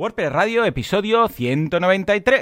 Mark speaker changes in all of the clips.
Speaker 1: WordPress Radio, episodio 193.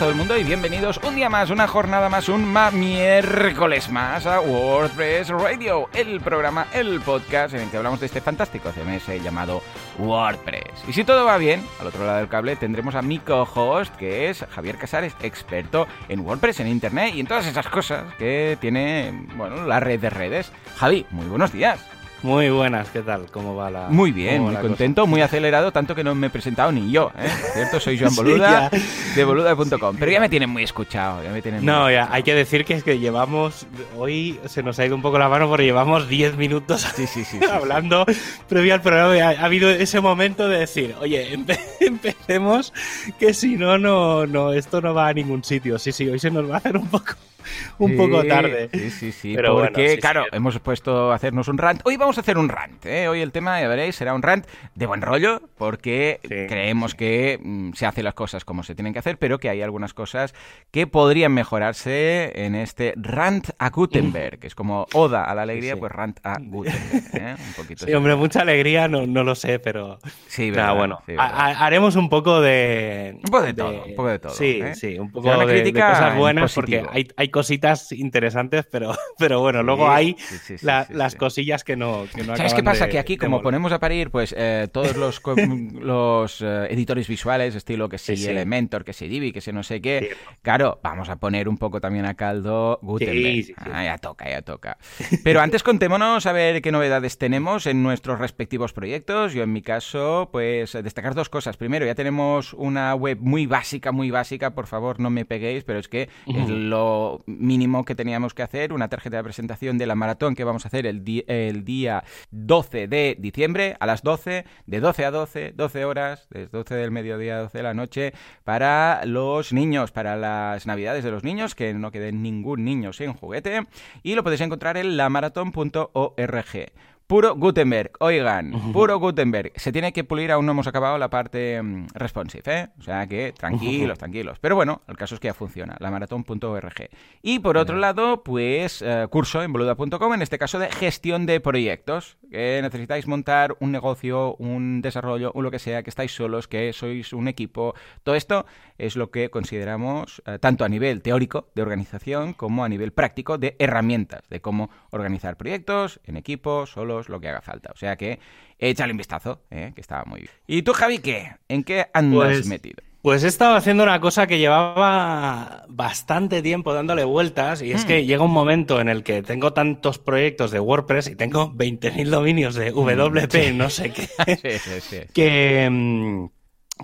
Speaker 1: Todo el mundo y bienvenidos un día más, una jornada más, un ma miércoles más a WordPress Radio, el programa, el podcast en el que hablamos de este fantástico CMS llamado WordPress. Y si todo va bien, al otro lado del cable tendremos a mi co-host, que es Javier Casares, experto en WordPress, en Internet y en todas esas cosas que tiene, bueno, la red de redes. Javi, muy buenos días.
Speaker 2: Muy buenas, ¿qué tal? ¿Cómo va la
Speaker 1: Muy bien, muy contento, muy acelerado, tanto que no me he presentado ni yo, ¿eh? ¿Cierto? Soy Joan
Speaker 2: Sí,
Speaker 1: Boluda,
Speaker 2: ya.
Speaker 1: de boluda.com. Pero ya me tienen muy escuchado, ya me tienen
Speaker 2: cosa? No,
Speaker 1: muy
Speaker 2: ya,
Speaker 1: escuchado.
Speaker 2: hay que decir que es que llevamos. Hoy se nos ha ido un poco la mano porque llevamos 10 minutos
Speaker 1: Sí, sí, sí. sí, sí.
Speaker 2: hablando previo al programa. y ha habido ese momento de decir, oye, empe- empecemos, que si no, no, no, esto no va a ningún sitio. Sí, sí, hoy se nos va a hacer un poco, un
Speaker 1: Sí,
Speaker 2: poco tarde.
Speaker 1: Sí, sí, sí.
Speaker 2: Pero bueno,
Speaker 1: porque,
Speaker 2: sí, sí.
Speaker 1: claro, hemos puesto a hacernos un rant. Hoy vamos a hacer un rant. ¿eh? Hoy el tema, ya veréis, será un rant de buen rollo, porque
Speaker 2: Sí,
Speaker 1: creemos que mm, se hacen las cosas como se tienen que hacer, pero que hay algunas cosas que podrían mejorarse en este rant a Gutenberg, que es como oda a la alegría,
Speaker 2: Sí.
Speaker 1: pues rant a Gutenberg. ¿eh? Un poquito
Speaker 2: Sí, hombre, mucha alegría, no, no lo sé, pero.
Speaker 1: Sí, verdad,
Speaker 2: bueno,
Speaker 1: sí,
Speaker 2: haremos un poco de.
Speaker 1: Un poco de todo, un poco de todo,
Speaker 2: Sí,
Speaker 1: ¿eh?
Speaker 2: sí, un poco de, de cosas
Speaker 1: en
Speaker 2: buenas porque hay, hay cositas interesantes, pero, pero bueno, luego
Speaker 1: Sí,
Speaker 2: hay
Speaker 1: sí, sí, sí,
Speaker 2: la-
Speaker 1: sí,
Speaker 2: las cosillas que no. Que no
Speaker 1: ¿Sabes qué pasa?
Speaker 2: de-
Speaker 1: que aquí, como ponemos a parir, pues eh, todos los, los eh, editores visuales, estilo que si. Elementor, que si Divi, que si no sé qué, claro, vamos a poner un poco también a caldo Gutenberg.
Speaker 2: Sí, sí, sí.
Speaker 1: Ah, ya toca, ya toca. Pero antes contémonos a ver qué novedades tenemos en nuestros respectivos proyectos. Yo en mi caso, pues destacar dos cosas. Primero, ya tenemos una web muy básica, muy básica, por favor no me peguéis, pero es que es lo mínimo que teníamos que hacer, una tarjeta de presentación de la maratón que vamos a hacer el, el día 12 de diciembre a las 12, de 12 a 12, 12 horas, desde 12 del mediodía a 12 de la noche, para los niños, para las navidades de los niños, que no quede ningún niño sin juguete, y lo podéis encontrar en lamaratón.org. Puro Gutenberg, oigan, puro Gutenberg. Se tiene que pulir, aún no hemos acabado la parte mm, responsive, ¿eh? O sea que tranquilos, tranquilos. Pero bueno, el caso es que ya funciona, lamaratón.org. Y por otro lado, pues eh, curso en boluda.com, en este caso de gestión de proyectos. Que necesitáis montar un negocio, un desarrollo, o lo que sea, que estáis solos, que sois un equipo. Todo esto es lo que consideramos, eh, tanto a nivel teórico de organización como a nivel práctico de herramientas, de cómo organizar proyectos en equipo, solos, lo que haga falta. O sea que échale un vistazo, eh, que estaba muy bien. ¿Y tú, Javi, qué? ¿En qué andas
Speaker 2: Pues-
Speaker 1: metido?
Speaker 2: Pues he estado haciendo una cosa que llevaba bastante tiempo dándole vueltas y es
Speaker 1: Mm.
Speaker 2: que llega un momento en el que tengo tantos proyectos de WordPress y tengo 20.000 dominios de WP, no sé qué,
Speaker 1: Sí, sí, sí.
Speaker 2: que, mm,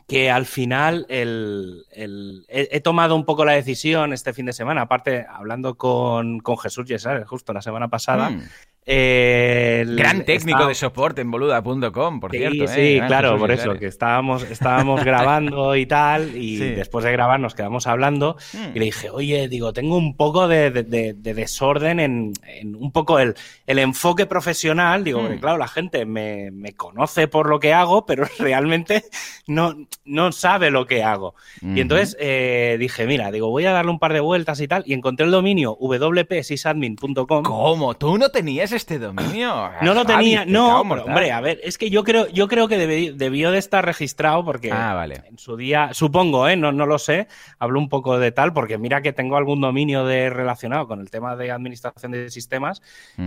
Speaker 2: que al final el- el- he, he tomado un poco la decisión este fin de semana, aparte hablando con, con Jesús Yesares justo la semana pasada.
Speaker 1: Mm.
Speaker 2: Eh, el-
Speaker 1: Gran técnico de soporte en boluda.com, por
Speaker 2: Sí,
Speaker 1: cierto.
Speaker 2: sí,
Speaker 1: eh,
Speaker 2: claro,
Speaker 1: Jesús
Speaker 2: por eso, que estábamos, estábamos grabando y tal, y
Speaker 1: Sí.
Speaker 2: después de grabar nos quedamos hablando,
Speaker 1: Mm.
Speaker 2: y le dije, oye, digo, tengo un poco de, de- de- de desorden en, en un poco el, el enfoque profesional, digo,
Speaker 1: Mm.
Speaker 2: porque claro, la gente me, me conoce por lo que hago, pero realmente no, no sabe lo que hago. Y entonces eh, dije, mira, digo, voy a darle un par de vueltas y tal, y encontré el dominio wpsysadmin.com.
Speaker 1: ¿Cómo? ¿Tú no tenías este dominio?
Speaker 2: No lo tenía, no, pero, hombre, a ver, es que yo creo, yo creo que debi- debió de estar registrado porque
Speaker 1: Ah, vale.
Speaker 2: en su día, supongo, ¿eh? no, no lo sé, hablo un poco de tal, porque mira que tengo algún dominio de relacionado con el tema de administración de sistemas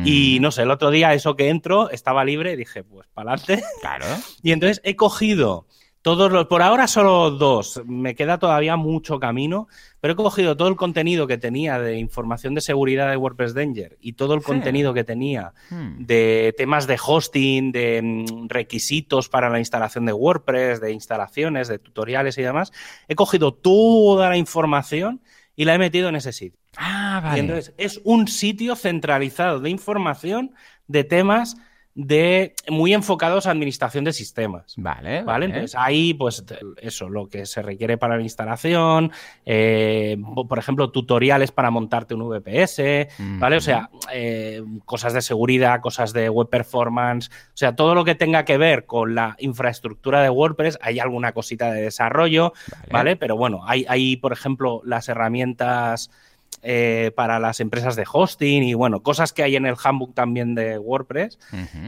Speaker 2: y
Speaker 1: Mm.
Speaker 2: no sé, el otro día eso que entro estaba libre y dije, pues para adelante.
Speaker 1: Claro.
Speaker 2: Y entonces he cogido todos los, por ahora solo dos, me queda todavía mucho camino, pero he cogido todo el contenido que tenía de información de seguridad de WordPress Danger y todo el
Speaker 1: Sí.
Speaker 2: contenido que tenía
Speaker 1: Mm.
Speaker 2: de temas de hosting, de mm, requisitos para la instalación de WordPress, de instalaciones, de tutoriales y demás. He cogido toda la información y la he metido en ese sitio.
Speaker 1: Ah,
Speaker 2: Y
Speaker 1: vale.
Speaker 2: entonces es un sitio centralizado de información de temas de muy enfocados a administración de sistemas.
Speaker 1: Vale.
Speaker 2: ¿Vale? Entonces ahí, pues eso, lo que se requiere para la instalación, eh, por ejemplo, tutoriales para montarte un VPS, ¿vale? O sea, eh, cosas de seguridad, cosas de web performance, o sea, todo lo que tenga que ver con la infraestructura de WordPress, hay alguna cosita de desarrollo, ¿vale? Pero bueno, hay, hay, por ejemplo, las herramientas eh, para las empresas de hosting y bueno, cosas que hay en el handbook también de WordPress.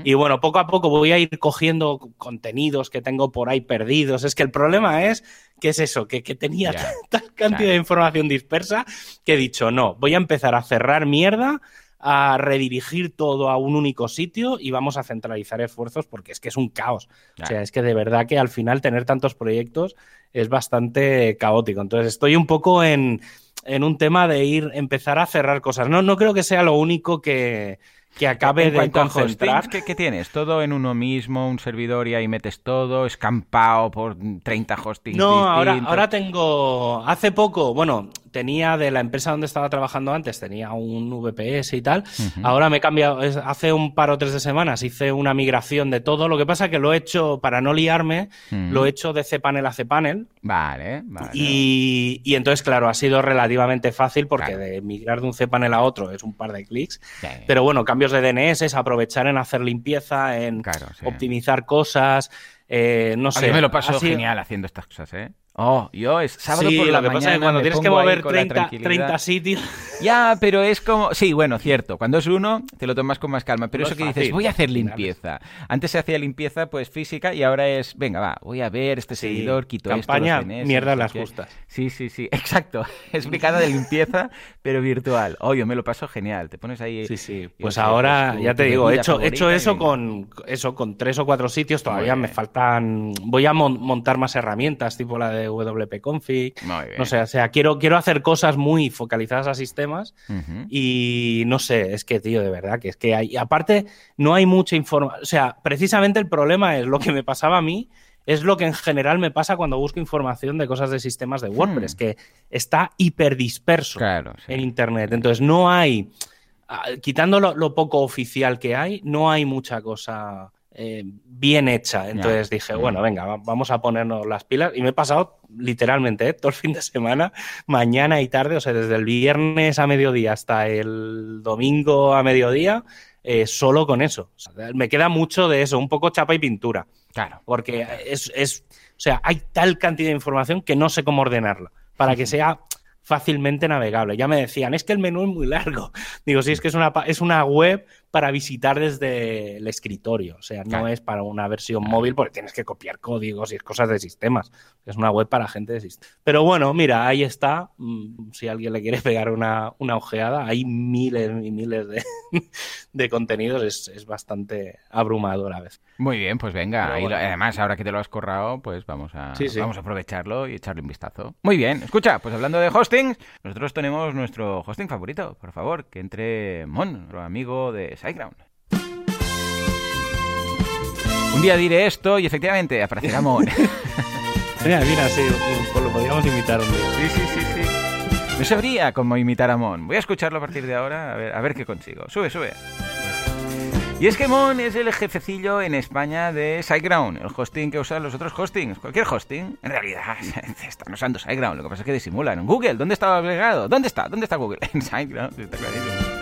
Speaker 2: Y bueno, poco a poco voy a ir cogiendo contenidos que tengo por ahí perdidos. Es que el problema es que es eso, que, tenía tanta cantidad de información dispersa que he dicho, no, voy a empezar a cerrar mierda a redirigir todo a un único sitio y vamos a centralizar esfuerzos porque es que es un caos. O sea, es que de verdad que al final tener tantos proyectos es bastante caótico. Entonces estoy un poco en, en un tema de ir, empezar a cerrar cosas. No, no creo que sea lo único que, que acabe de concentrar.
Speaker 1: ¿qué, ¿qué, tienes? ¿Todo en uno mismo, un servidor y ahí metes todo? ¿Escampado por 30 hostings
Speaker 2: No, ahora, ahora tengo... Hace poco, bueno, tenía de la empresa donde estaba trabajando antes, tenía un VPS y tal. Ahora me he cambiado, hace un par o tres de semanas hice una migración de todo. Lo que pasa es que lo he hecho, para no liarme, lo he hecho de cPanel a cPanel.
Speaker 1: Vale, vale.
Speaker 2: Y, y, entonces, claro, ha sido relativamente fácil porque de migrar de un cPanel a otro es un par de clics. Pero bueno, cambios de DNS, aprovechar en hacer limpieza, en optimizar cosas. Eh, no sé.
Speaker 1: A mí me lo paso genial haciendo estas cosas, ¿eh? Oh, yo es sábado por la
Speaker 2: lo que pasa es que cuando tienes que mover 30, 30, sitios.
Speaker 1: Ya, pero es como. Sí, bueno, cierto. Cuando es uno, te lo tomas con más calma. Pero eso que dices, voy a hacer limpieza. Antes se hacía limpieza, pues física, y ahora es, venga, va, voy a ver este seguidor, quito
Speaker 2: Campaña,
Speaker 1: esto.
Speaker 2: Campaña, mierda las justas.
Speaker 1: Sí, sí, sí. Exacto. Explicada de limpieza, pero virtual. Oh, yo me lo paso genial. Te pones ahí.
Speaker 2: Sí, sí. Pues ahora, ya te digo, he hecho, he hecho eso con eso con tres o cuatro sitios. Todavía me faltan. Voy a montar más herramientas, tipo la de WP Config. No sé, o sea, quiero, quiero hacer cosas muy focalizadas a sistemas y no sé, es que, tío, de verdad, que es que hay, aparte, no hay mucha información, o sea, precisamente el problema es lo que me pasaba a mí, es lo que en general me pasa cuando busco información de cosas de sistemas de WordPress, hmm. que está hiperdisperso en Internet. Entonces, no hay, ah, quitando lo, poco oficial que hay, no hay mucha cosa eh, bien hecha. Entonces dije, bueno, venga, vamos a ponernos las pilas. Y me he pasado literalmente ¿eh? todo el fin de semana, mañana y tarde, o sea, desde el viernes a mediodía hasta el domingo a mediodía, eh, solo con eso. me queda mucho de eso, un poco chapa y pintura.
Speaker 1: Claro.
Speaker 2: Porque es, es, o sea, hay tal cantidad de información que no sé cómo ordenarla para que sea fácilmente navegable. Ya me decían, es que el menú es muy largo. Digo, sí, es que es una, es una web para visitar desde el escritorio. O sea, no es para una versión móvil porque tienes que copiar códigos y cosas de sistemas. Es una web para gente de sistemas. Pero bueno, mira, ahí está. Mm, si alguien le quiere pegar una, una ojeada, hay miles y miles de, de contenidos. Es, es, bastante abrumador a veces.
Speaker 1: Muy bien, pues venga. además, ahora que te lo has corrado, pues vamos a, vamos a aprovecharlo y echarle un vistazo. Muy bien. Escucha, pues hablando de hosting, nosotros tenemos nuestro hosting favorito. Por favor, que entre Mon, nuestro amigo de SiteGround. Un día diré esto y efectivamente aparecerá Mon.
Speaker 2: mira, mira, sí, lo podríamos imitar un día.
Speaker 1: Sí, sí, sí, sí. No sabría cómo imitar a Mon. Voy a escucharlo a partir de ahora, a ver, a ver qué consigo. Sube, sube. Y es que Mon es el jefecillo en España de SiteGround, el hosting que usan los otros hostings. Cualquier hosting, en realidad, están usando SiteGround. Lo que pasa es que disimulan. Google, ¿dónde está agregado? ¿Dónde está? ¿Dónde está Google? En SiteGround, está clarísimo.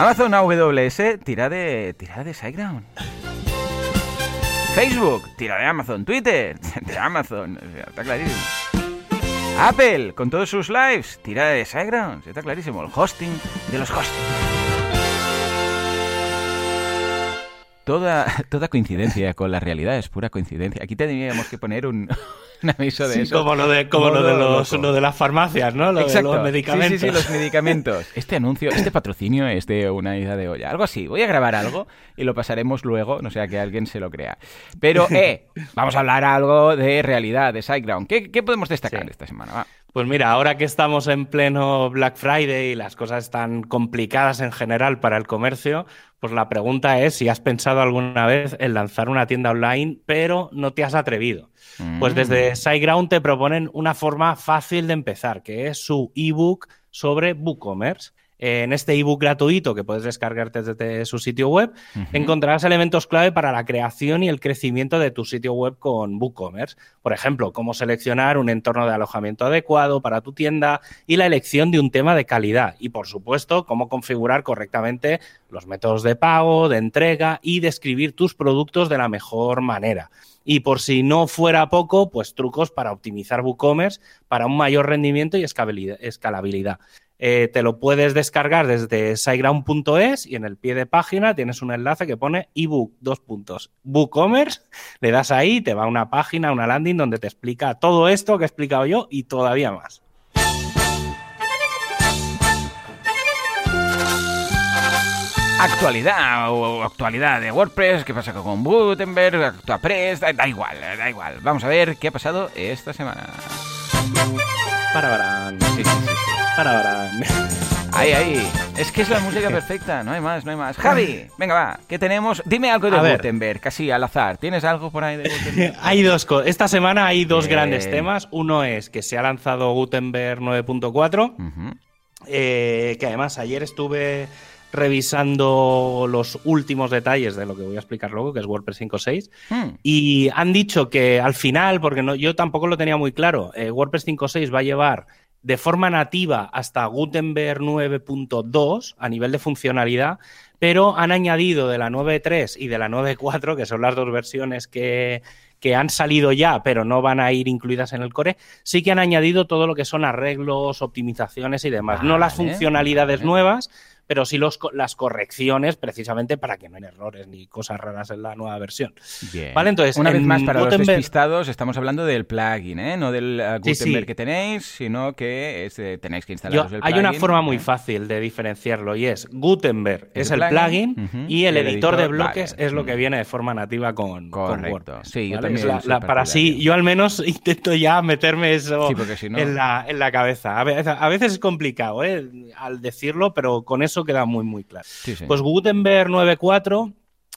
Speaker 1: Amazon AWS tira de, tira de SiteGround. Facebook, tira de Amazon. Twitter, de Amazon. está clarísimo. Apple, con todos sus lives, tira de SiteGround. Está clarísimo. El hosting de los hostings. Toda, toda coincidencia con la realidad es pura coincidencia. Aquí tendríamos que poner un, aviso de eso.
Speaker 2: Como lo de, como lo de, los, lo de las farmacias, ¿no? Lo de los medicamentos.
Speaker 1: Sí, sí, sí, los medicamentos. Este anuncio, este patrocinio es de una idea de olla. Algo así. Voy a grabar algo y lo pasaremos luego, no sea que alguien se lo crea. Pero, eh, vamos a hablar algo de realidad, de SiteGround. ¿Qué, qué podemos destacar esta semana? Va.
Speaker 2: Pues mira, ahora que estamos en pleno Black Friday y las cosas están complicadas en general para el comercio, pues la pregunta es si has pensado alguna vez en lanzar una tienda online, pero no te has atrevido. Pues desde mm. SiteGround te proponen una forma fácil de empezar, que es su ebook sobre WooCommerce. En este ebook gratuito que puedes descargarte desde su sitio web, encontrarás elementos clave para la creación y el crecimiento de tu sitio web con WooCommerce. Por ejemplo, cómo seleccionar un entorno de alojamiento adecuado para tu tienda y la elección de un tema de calidad. Y, por supuesto, cómo configurar correctamente los métodos de pago, de entrega y describir tus productos de la mejor manera. Y por si no fuera poco, pues trucos para optimizar WooCommerce para un mayor rendimiento y escalabilidad. Eh, te lo puedes descargar desde siteground.es y en el pie de página tienes un enlace que pone ebook, dos puntos, WooCommerce, le das ahí, te va a una página, una landing donde te explica todo esto que he explicado yo y todavía más.
Speaker 1: Actualidad o actualidad de WordPress, qué pasa con Gutenberg, ActuaPress, da, da igual, da igual. Vamos a ver qué ha pasado esta semana.
Speaker 2: Para Sí, sí, sí, Para
Speaker 1: Ahí, ahí. Es que es la música perfecta, no hay más, no hay más. Javi, venga, va, ¿qué tenemos? Dime algo de Gutenberg, casi al azar. ¿Tienes algo por ahí de Gutenberg?
Speaker 2: hay dos cosas. Esta semana hay dos grandes temas. Uno es que se ha lanzado Gutenberg 9.4, eh, que además ayer estuve revisando los últimos detalles de lo que voy a explicar luego, que es WordPress 5.6, hmm. y han dicho que al final, porque no, yo tampoco lo tenía muy claro, eh, WordPress 5.6 va a llevar de forma nativa hasta Gutenberg 9.2 a nivel de funcionalidad, pero han añadido de la 9.3 y de la 9.4, que son las dos versiones que, que han salido ya, pero no van a ir incluidas en el core, sí que han añadido todo lo que son arreglos, optimizaciones y demás. no las funcionalidades nuevas, pero sí los, las correcciones precisamente para que no haya errores ni cosas raras en la nueva versión.
Speaker 1: Vale, entonces, una vez más para los despistados estamos hablando del plugin, ¿eh? no del uh, Gutenberg que tenéis, sino que tenéis que instalar el plugin.
Speaker 2: Hay una forma muy fácil de diferenciarlo y es Gutenberg es, el plugin, y el, editor, de bloques es lo que viene de forma nativa con, WordPress. Sí, yo también para sí, yo al menos intento ya meterme eso en, la, en la cabeza. A veces, a veces es complicado ¿eh? al decirlo, pero con eso queda muy, muy claro. Pues Gutenberg 9.4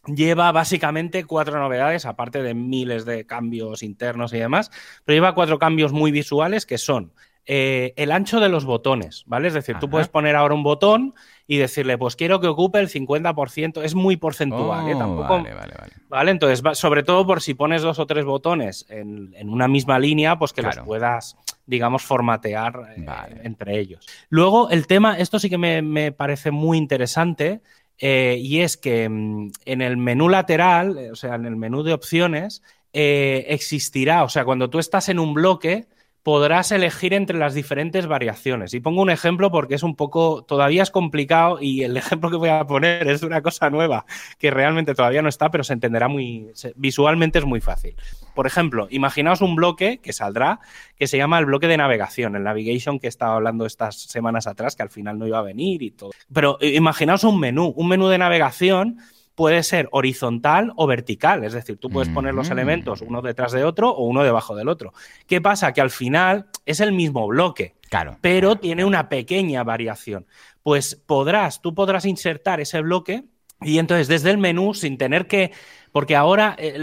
Speaker 2: lleva básicamente cuatro novedades, aparte de miles de cambios internos y demás, pero lleva cuatro cambios muy visuales que son eh, el ancho de los botones, ¿vale? Es decir, tú puedes poner ahora un botón y decirle, pues quiero que ocupe el 50%, es muy porcentual, ¿eh? Oh, Tampoco, vale, vale, vale. ¿vale? Entonces, sobre todo por si pones dos o tres botones en, una misma línea, pues que los puedas, digamos, formatear eh, entre ellos. Luego, el tema, esto sí que me, parece muy interesante, eh, y es que mm, en el menú lateral, o sea, en el menú de opciones, existirá, o sea, cuando tú estás en un bloque, podrás elegir entre las diferentes variaciones. Y pongo un ejemplo porque es un poco, todavía es complicado y el ejemplo que voy a poner es una cosa nueva que realmente todavía no está, pero se entenderá muy, visualmente es muy fácil. Por ejemplo, imaginaos un bloque que saldrá que se llama el bloque de navegación, el navigation que estaba hablando estas semanas atrás, que al final no iba a venir y todo. Pero eh, imaginaos un menú, un menú de navegación puede ser horizontal o vertical, es decir, tú puedes poner los elementos uno detrás de otro o uno debajo del otro. ¿Qué pasa? Que al final es el mismo bloque, claro. pero tiene una pequeña variación. Pues podrás, tú podrás insertar ese bloque y entonces desde el menú, sin tener que, porque ahora eh,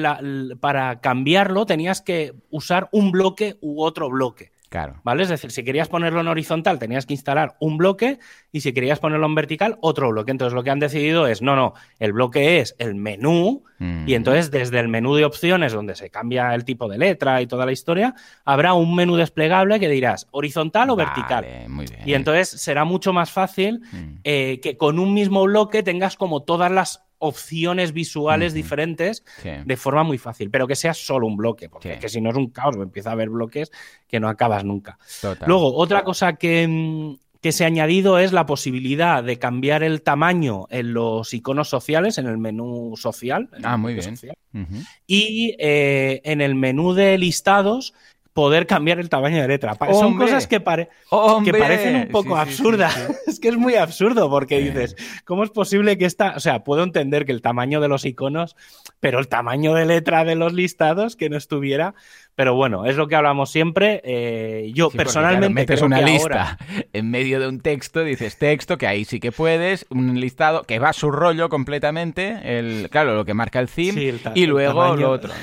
Speaker 2: para cambiarlo tenías que usar un bloque u otro bloque. Claro. ¿Vale? Es decir, si querías ponerlo en horizontal, tenías que instalar un bloque y si querías ponerlo en vertical, otro bloque. Entonces, lo que han decidido es, no, no, el bloque es el menú mm. y entonces desde el menú de opciones, donde se cambia el tipo de letra y toda la historia, habrá un menú desplegable que dirás horizontal o vertical. Muy bien. Y entonces será mucho más fácil mm. eh, que con un mismo bloque tengas como todas las opciones visuales diferentes de forma muy fácil, pero que sea solo un bloque, porque que si no es un caos, empieza a haber bloques que no acabas nunca. Luego, otra cosa que, mm, que se ha añadido es la posibilidad de cambiar el tamaño en los iconos sociales, en el menú social.
Speaker 1: ah, muy bien.
Speaker 2: Y eh, en el menú de listados poder cambiar el tamaño de letra. Son cosas que, que parecen un poco absurdas. es que es muy absurdo porque dices, ¿cómo es posible que esta... O sea, puedo entender que el tamaño de los iconos, pero el tamaño de letra de los listados que no estuviera... Pero bueno, es lo que hablamos siempre. Eh, yo personalmente.
Speaker 1: metes una lista en medio de un texto, dices texto, que ahí sí que puedes, un listado que va a su rollo completamente, el, claro, lo que marca el theme, y luego lo otro.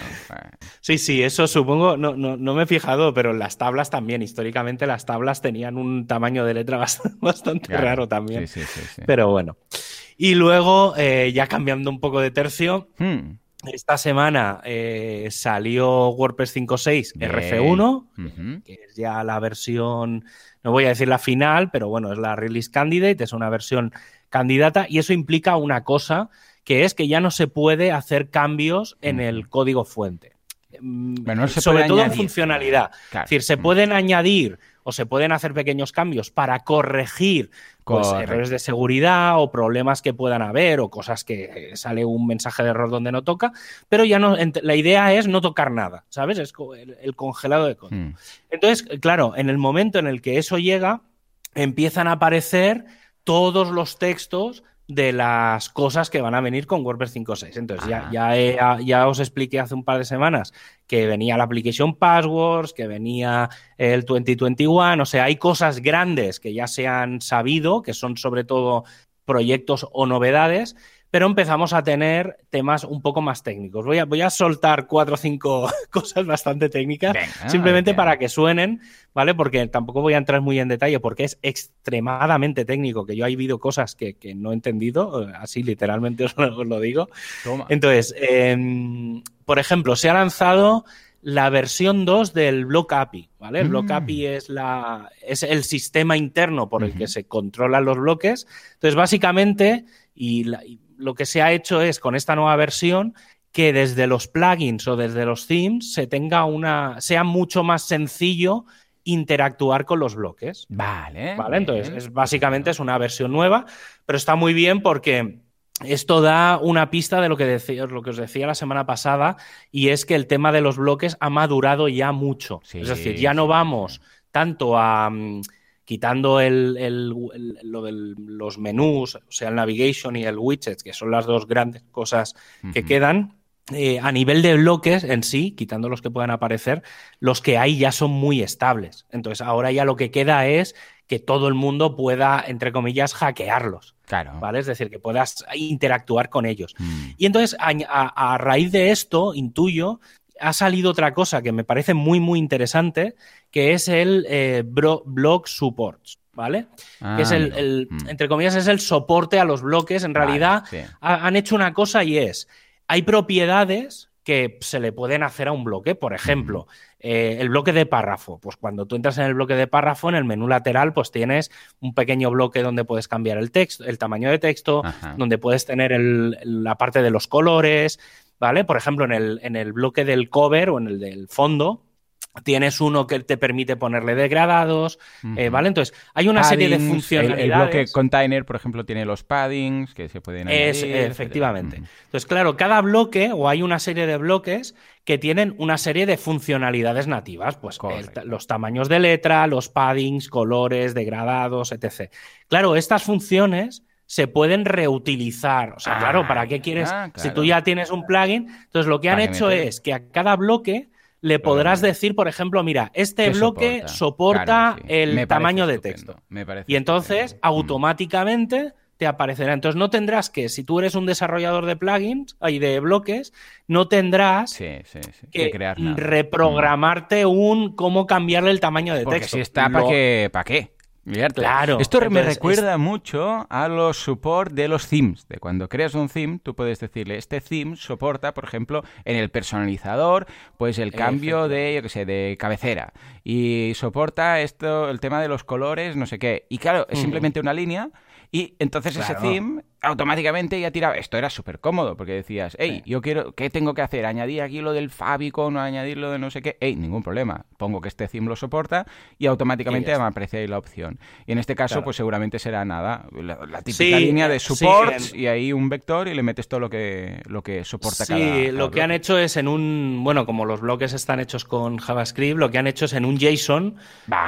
Speaker 2: Sí, sí, eso supongo, no, no, no, me he fijado, pero las tablas también, históricamente las tablas tenían un tamaño de letra bastante, raro también. Sí, sí, sí, pero bueno. Y luego, eh, ya cambiando un poco de tercio. Hmm. Esta semana eh, salió WordPress 5.6 RF1, que es ya la versión, no voy a decir la final, pero bueno, es la release candidate, es una versión candidata y eso implica una cosa, que es que ya no se puede hacer cambios en el código fuente.
Speaker 1: Mm,
Speaker 2: sobre todo en funcionalidad. Es decir, se pueden añadir o se pueden hacer pequeños cambios para corregir pues, errores de seguridad o problemas que puedan haber o cosas que sale un mensaje de error donde no toca, pero ya no, la idea es no tocar nada, ¿sabes? Es el, congelado de código. Hmm. Entonces, claro, en el momento en el que eso llega, empiezan a aparecer todos los textos de las cosas que van a venir con WordPress 5.6. Entonces, ya, ya, ya, os expliqué hace un par de semanas que venía la application passwords, que venía el 2021, o sea, hay cosas grandes que ya se han sabido, que son sobre todo proyectos o novedades, pero empezamos a tener temas un poco más técnicos. Voy a, voy a soltar cuatro o cinco cosas bastante técnicas, simplemente para que suenen, ¿vale? Porque tampoco voy a entrar muy en detalle, porque es extremadamente técnico, que yo he visto cosas que, no he entendido, así literalmente os lo, digo. Entonces, em, por ejemplo, se ha lanzado la versión 2 del Block API, ¿vale? El Block mm. API es, la, es el sistema interno por el que se controlan los bloques. Entonces, básicamente, y, la, lo que se ha hecho es con esta nueva versión que desde los plugins o desde los themes se tenga una sea mucho más sencillo interactuar con los bloques.
Speaker 1: Vale.
Speaker 2: Vale, entonces es, básicamente es una versión nueva, pero está muy bien porque esto da una pista de lo que, decía, lo que os decía la semana pasada y es que el tema de los bloques ha madurado ya mucho. es decir, ya no vamos tanto a... Quitando el, lo de los menús, o sea, el navigation y el widgets, que son las dos grandes cosas que quedan, eh, a nivel de bloques en sí, quitando los que puedan aparecer, los que hay ya son muy estables. Entonces, ahora ya lo que queda es que todo el mundo pueda, entre comillas, hackearlos.
Speaker 1: Claro.
Speaker 2: ¿Vale? Es decir, que puedas interactuar con ellos. Mm. Y entonces, a, raíz de esto, intuyo ha salido otra cosa que me parece muy, muy interesante, que es el eh, blog supports. ¿Vale? que es el, mm. entre comillas, es el soporte a los bloques. En realidad, han hecho una cosa y es, hay propiedades que se le pueden hacer a un bloque. Por ejemplo, eh, el bloque de párrafo. Pues cuando tú entras en el bloque de párrafo, en el menú lateral, pues tienes un pequeño bloque donde puedes cambiar el texto, el tamaño de texto, donde puedes tener la parte de los colores, ¿vale? Por ejemplo, en el, en el bloque del cover o en el del fondo, Tienes uno que te permite ponerle degradados, eh, ¿vale? Entonces, hay una serie de funcionalidades.
Speaker 1: El, bloque container, por ejemplo, tiene los paddings que se pueden
Speaker 2: añadir. efectivamente. Entonces, claro, cada bloque o hay una serie de bloques que tienen una serie de funcionalidades nativas, pues los tamaños de letra, los paddings, colores, degradados, etc. Claro, estas funciones se pueden reutilizar. O sea, claro, ¿para qué quieres? Ah, si tú ya tienes un plugin, entonces lo que han hecho es que a cada bloque le podrás decir, por ejemplo, mira, este bloque soporta, el tamaño de texto. y entonces mm. automáticamente te aparecerá. Entonces no tendrás que, si tú eres un desarrollador de plugins y de bloques, no tendrás que, reprogramarte un cómo cambiarle el tamaño de
Speaker 1: Porque
Speaker 2: texto.
Speaker 1: Si está, ¿para qué? ¿Para qué?
Speaker 2: Claro.
Speaker 1: Esto me recuerda mucho a los support de los themes. De cuando creas un theme, tú puedes decirle, este theme soporta, por ejemplo, en el personalizador, pues el cambio de, yo qué sé, de cabecera. Y soporta esto, el tema de los colores, no sé qué. Y claro, es simplemente una línea y entonces ese theme automáticamente ya tiraba. Esto era súper cómodo porque decías, hey, yo quiero, ¿qué tengo que hacer? ¿Añadir aquí lo del Fabicon o añadir lo de no sé qué? Hey, ningún problema. Pongo que este theme lo soporta y automáticamente me aparece ahí la opción. Y en este caso, pues seguramente será nada, la, típica línea de supports y ahí un vector y le metes todo lo que, lo que soporta cada,
Speaker 2: Sí, lo que han hecho es en un, bueno, como los bloques están hechos con JavaScript, lo que han hecho es en un JSON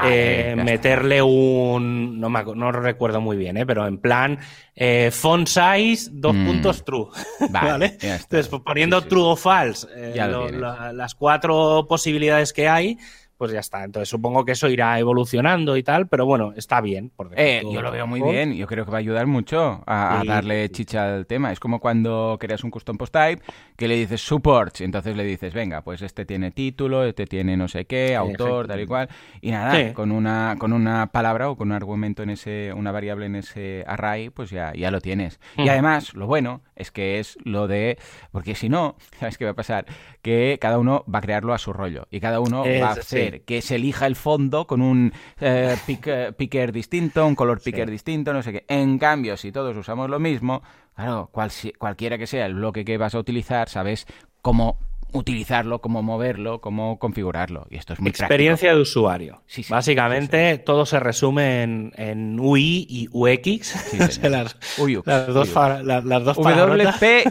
Speaker 2: eh, meterle un, no, me, no recuerdo muy bien, ¿eh? pero en plan, eh, font font size, dos
Speaker 1: Mm.
Speaker 2: puntos true.
Speaker 1: Vale,
Speaker 2: ¿Vale?
Speaker 1: está.
Speaker 2: Entonces, pues, poniendo
Speaker 1: Sí, sí,
Speaker 2: true o false, eh,
Speaker 1: lo
Speaker 2: lo- la- las cuatro posibilidades que hay, pues ya está. Entonces, supongo que eso irá evolucionando y tal, pero bueno, está bien. por
Speaker 1: Eh, yo lo veo muy bien, yo creo que va a ayudar mucho a, darle
Speaker 2: sí.
Speaker 1: chicha al tema. Es como cuando creas un custom post type que le dices supports y entonces le dices, venga, pues este tiene título, este tiene no sé qué, autor, tal y cual. Y nada,
Speaker 2: Sí.
Speaker 1: con una con una palabra o con un argumento en ese, una variable en ese array, pues ya, ya lo tienes. Y
Speaker 2: Ujú.
Speaker 1: además, lo bueno es que es lo de, porque si no, ¿sabes qué va a pasar? Que cada uno va a crearlo a su rollo y cada uno va a hacer
Speaker 2: sí.
Speaker 1: que se elija el fondo con un eh, eh, picker distinto, un color picker
Speaker 2: Sí.
Speaker 1: distinto, no sé qué. En cambio, si todos usamos lo mismo, claro, cual- cualquiera que sea el bloque que vas a utilizar, sabes cómo utilizarlo, cómo moverlo, cómo configurarlo. Y esto es muy
Speaker 2: Experiencia de usuario.
Speaker 1: Sí, sí,
Speaker 2: Básicamente, todo se resume en, en UI y UX. O sea, las.
Speaker 1: Uyux,
Speaker 2: las dos,
Speaker 1: Uyux.
Speaker 2: fa- la- las dos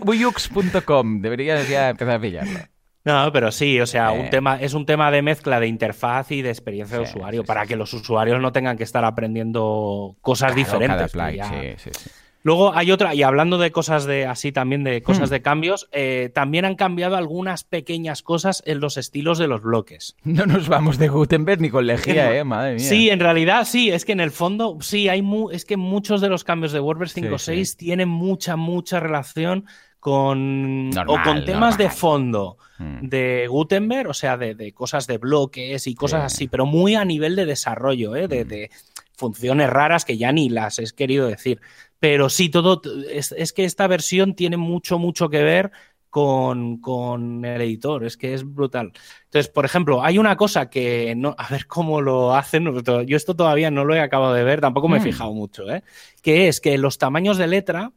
Speaker 1: wpuyux.com. Deberías ya empezar a pillarlo.
Speaker 2: No, pero sí, o sea,
Speaker 1: Eh.
Speaker 2: un tema, es un tema de mezcla de interfaz y de experiencia de usuario para que los usuarios no tengan que estar aprendiendo cosas
Speaker 1: Claro,
Speaker 2: diferentes.
Speaker 1: cada
Speaker 2: ya-
Speaker 1: sí, sí, sí.
Speaker 2: Luego hay otra, y hablando de cosas de así también, de cosas
Speaker 1: Hmm.
Speaker 2: de cambios, eh, también han cambiado algunas pequeñas cosas en los estilos de los bloques.
Speaker 1: No nos vamos de Gutenberg ni con lejía, eh, madre mía.
Speaker 2: Sí, en realidad sí, es que en el fondo sí, hay mu- es que muchos de los cambios de WordPress
Speaker 1: Sí,
Speaker 2: 5.6 tienen mucha, mucha relación con, o con temas de fondo
Speaker 1: Mm.
Speaker 2: de Gutenberg, o sea, de, de cosas de bloques y cosas
Speaker 1: Sí.
Speaker 2: así, pero muy a nivel de desarrollo, ¿eh? de,
Speaker 1: Mm.
Speaker 2: de funciones raras que ya ni las he querido decir. Pero sí, todo es, es que esta versión tiene mucho, mucho que ver con, con el editor, es que es brutal. Entonces, por ejemplo, hay una cosa que no, a ver cómo lo hacen, yo esto todavía no lo he acabado de ver, tampoco me he
Speaker 1: Mm.
Speaker 2: fijado mucho, ¿eh? que es que los tamaños de letra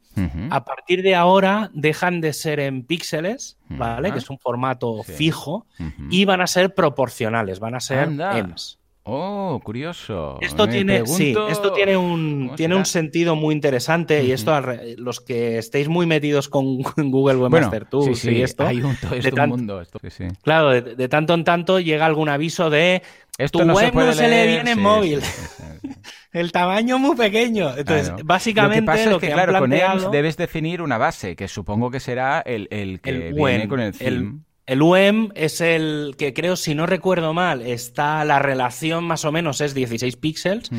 Speaker 2: a partir de ahora dejan de ser en píxeles, ¿vale? Que es un formato
Speaker 1: Sí.
Speaker 2: fijo, y van a ser proporcionales, van a ser
Speaker 1: Anda.
Speaker 2: EMS.
Speaker 1: Oh, curioso.
Speaker 2: Esto
Speaker 1: Me
Speaker 2: tiene, sí, esto tiene un,
Speaker 1: ¿cómo
Speaker 2: tiene
Speaker 1: será?
Speaker 2: un sentido muy interesante y esto, los que estéis muy metidos con, con Google
Speaker 1: Bueno,
Speaker 2: Webmaster Tools
Speaker 1: sí, sí,
Speaker 2: y esto,
Speaker 1: hay un, todo
Speaker 2: de
Speaker 1: esto un
Speaker 2: tan-
Speaker 1: mundo. Esto, sí,
Speaker 2: claro, de, de tanto en tanto llega algún aviso de
Speaker 1: Esto
Speaker 2: tu
Speaker 1: no se
Speaker 2: web
Speaker 1: puede
Speaker 2: no se
Speaker 1: leer,
Speaker 2: bien en móvil, el tamaño muy pequeño. Entonces,
Speaker 1: Claro.
Speaker 2: básicamente
Speaker 1: lo que pasa es que, claro, con EMS debes definir una base, que supongo que será el, el que
Speaker 2: El
Speaker 1: viene con el
Speaker 2: el-
Speaker 1: theme.
Speaker 2: El UEM es el que creo, si no recuerdo mal, está la relación más o menos es 16 píxeles.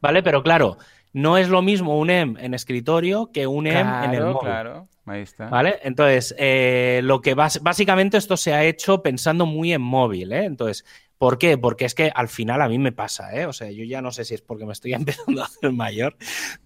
Speaker 2: ¿vale? Pero claro, no es lo mismo un EM en escritorio que un EM en el
Speaker 1: Claro,
Speaker 2: móvil.
Speaker 1: claro. Ahí está.
Speaker 2: ¿Vale? Entonces, eh, lo que básicamente esto se ha hecho pensando muy en móvil, ¿eh? Entonces, ¿por qué? Porque es que al final a mí me pasa, ¿eh? O sea, yo ya no sé si es porque me estoy empezando a hacer mayor,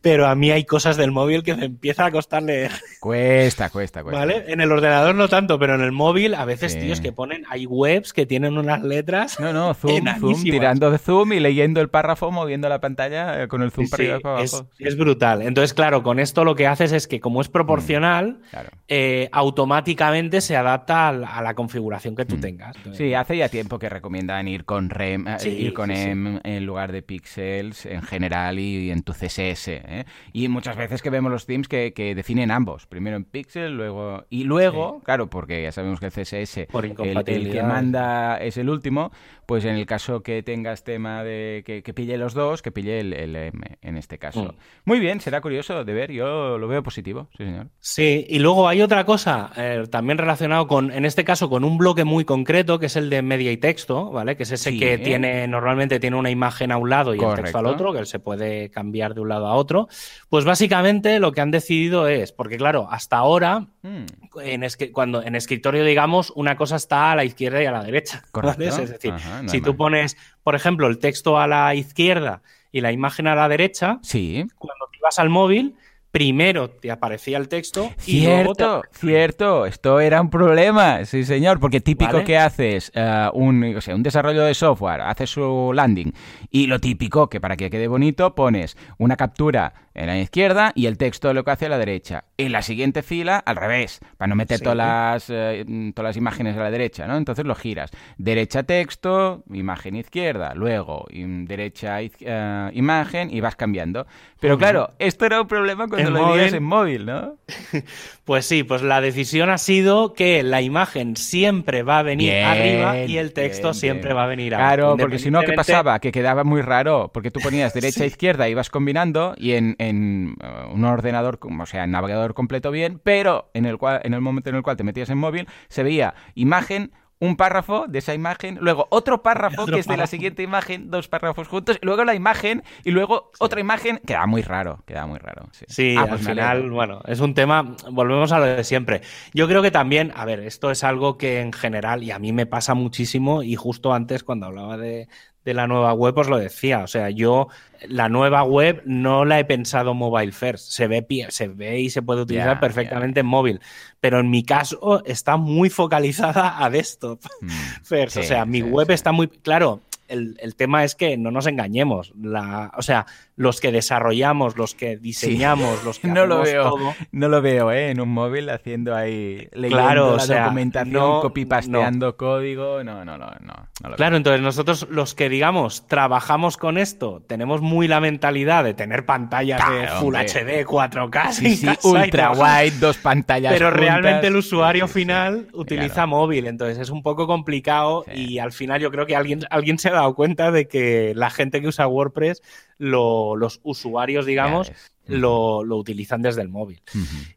Speaker 2: pero a mí hay cosas del móvil que me empieza a costar leer,
Speaker 1: Cuesta, cuesta, cuesta.
Speaker 2: ¿vale? En el ordenador no tanto, pero en el móvil a veces,
Speaker 1: Sí.
Speaker 2: tíos, que ponen, hay webs que tienen unas letras.
Speaker 1: No, no, zoom, zoom, tirando de zoom y leyendo el párrafo, moviendo la pantalla eh, con el zoom
Speaker 2: Sí,
Speaker 1: para arriba y para abajo.
Speaker 2: es brutal. Entonces, claro, con esto lo que haces es que como es proporcional,
Speaker 1: Claro.
Speaker 2: eh, automáticamente se adapta a la, a la configuración que tú
Speaker 1: Mm.
Speaker 2: tengas. Entonces,
Speaker 1: Sí, hace ya tiempo que recomiendan ir con REM, eh,
Speaker 2: Sí,
Speaker 1: ir con
Speaker 2: sí, sí.
Speaker 1: EM en lugar de píxeles en general y, en tu CSS. ¿eh? Y muchas veces que vemos los themes que, que definen ambos, primero en píxel, luego y luego, claro, porque ya sabemos que el CSS,
Speaker 2: Por
Speaker 1: el, el que manda es el último, pues en el caso que tengas tema de que, que pille los dos, que pille el, el EM en este caso.
Speaker 2: Mm.
Speaker 1: Muy bien, será curioso de ver, yo lo veo positivo, sí señor.
Speaker 2: Sí, y luego hay otra cosa eh, también relacionado con, en este caso, con un bloque muy concreto, que es el de media y texto, ¿vale? Que es ese
Speaker 1: Sí.
Speaker 2: que tiene, normalmente tiene una imagen a un lado y el texto al otro, que se puede cambiar de un lado a otro. Pues básicamente lo que han decidido es, porque claro, hasta ahora,
Speaker 1: Mm,
Speaker 2: en cuando en escritorio, digamos, una cosa está a la izquierda y a la derecha.
Speaker 1: Correcto.
Speaker 2: ¿vale? Es decir,
Speaker 1: Ajá, no
Speaker 2: si tú pones, por ejemplo, el texto a la izquierda y la imagen a la derecha,
Speaker 1: Sí,
Speaker 2: cuando te ibas al móvil, primero te aparecía el texto y luego te
Speaker 1: Cierto, cierto, esto era un problema, sí señor, porque típico
Speaker 2: Vale.
Speaker 1: que haces eh, un, o sea, un desarrollo de software, haces su landing y lo típico que para que quede bonito pones una captura en la izquierda y el texto lo que hace a la derecha. En la siguiente fila al revés, para no meter
Speaker 2: Sí.
Speaker 1: todas, las, eh, todas las imágenes a la derecha, ¿no? Entonces lo giras. Derecha texto, imagen izquierda, luego derecha eh, imagen y vas cambiando. Pero claro, esto era un problema con En móvil. en móvil, ¿no?
Speaker 2: pues sí, pues la decisión ha sido que la imagen siempre va a venir arriba y el texto siempre va a venir
Speaker 1: abajo. Claro, porque si no, ¿qué pasaba? Que quedaba muy raro, porque tú ponías derecha e izquierda, ibas combinando y en, en uh, un ordenador, o sea, en navegador completo bien, pero en el, cual, en el momento en el cual te metías en móvil, se veía imagen un párrafo de esa imagen, luego otro párrafo que es de la siguiente imagen, dos párrafos juntos, luego la imagen y luego otra imagen. Queda muy raro, queda muy raro.
Speaker 2: Sí, ah, pues al final, bueno, es un tema, volvemos a lo de siempre. Yo creo que también, a ver, esto es algo que en general, y a mí me pasa muchísimo, y justo antes cuando hablaba de, de la nueva web os lo decía. O sea, yo la nueva web no la he pensado mobile first. Se ve, se ve y se puede utilizar perfectamente en móvil. Pero en mi caso está muy focalizada a desktop mm. first. o sea, mi web está muy. Claro, el, el, tema es que no nos engañemos. La, o sea, los que desarrollamos, los que diseñamos, los que
Speaker 1: no lo veo, No lo veo, ¿eh? En un móvil haciendo ahí leyendo claro, la documentación, copy-pasteando código. No, no, no. no,
Speaker 2: claro, entonces nosotros los que, digamos, trabajamos con esto, tenemos muy la mentalidad de tener pantallas de Full HD, 4K,
Speaker 1: sí, ultra wide, dos pantallas.
Speaker 2: Pero realmente el usuario final utiliza móvil, entonces es un poco complicado y al final yo creo que alguien, alguien se dado cuenta de que la gente que usa WordPress los usuarios, digamos, lo, utilizan desde el móvil.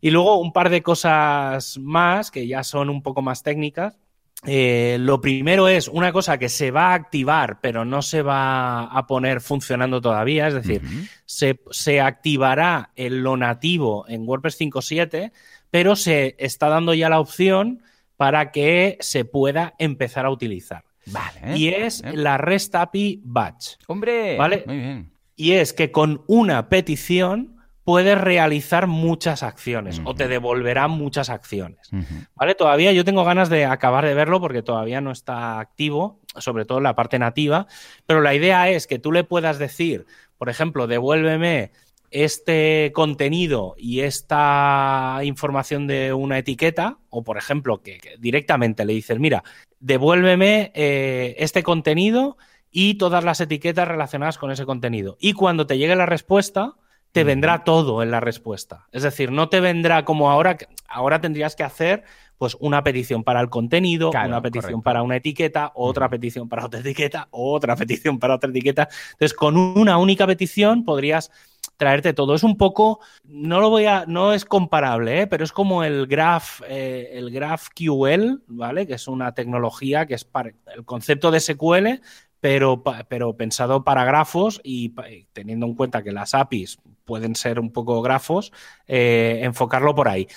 Speaker 2: Y luego un par de cosas más que ya son un poco más técnicas. Eh, lo primero es una cosa que se va a activar, pero no se va a poner funcionando todavía. Es decir, se, se, activará en lo nativo en WordPress 5.7, pero se está dando ya la opción para que se pueda empezar a utilizar.
Speaker 1: Vale.
Speaker 2: Y es la REST API Batch.
Speaker 1: Hombre,
Speaker 2: ¿vale?
Speaker 1: Muy bien
Speaker 2: y es que con una petición puedes realizar muchas acciones o te devolverán muchas acciones. ¿Vale? Todavía yo tengo ganas de acabar de verlo porque todavía no está activo, sobre todo en la parte nativa, pero la idea es que tú le puedas decir, por ejemplo, devuélveme este contenido y esta información de una etiqueta, o por ejemplo, que, directamente le dices, mira, devuélveme eh, este contenido y todas las etiquetas relacionadas con ese contenido. Y cuando te llegue la respuesta, te vendrá todo en la respuesta. Es decir, no te vendrá como ahora, ahora tendrías que hacer pues una petición para el contenido, una petición para una etiqueta, otra petición para otra etiqueta, otra petición para otra etiqueta. Entonces, con una única petición podrías traerte todo. Es un poco, no lo voy a, no es comparable, ¿eh? pero es como el Graph, eh, el GraphQL, ¿vale? Que es una tecnología que es para el concepto de SQL, pero, pero pensado para grafos y teniendo en cuenta que las APIs pueden ser un poco grafos, eh, enfocarlo por ahí.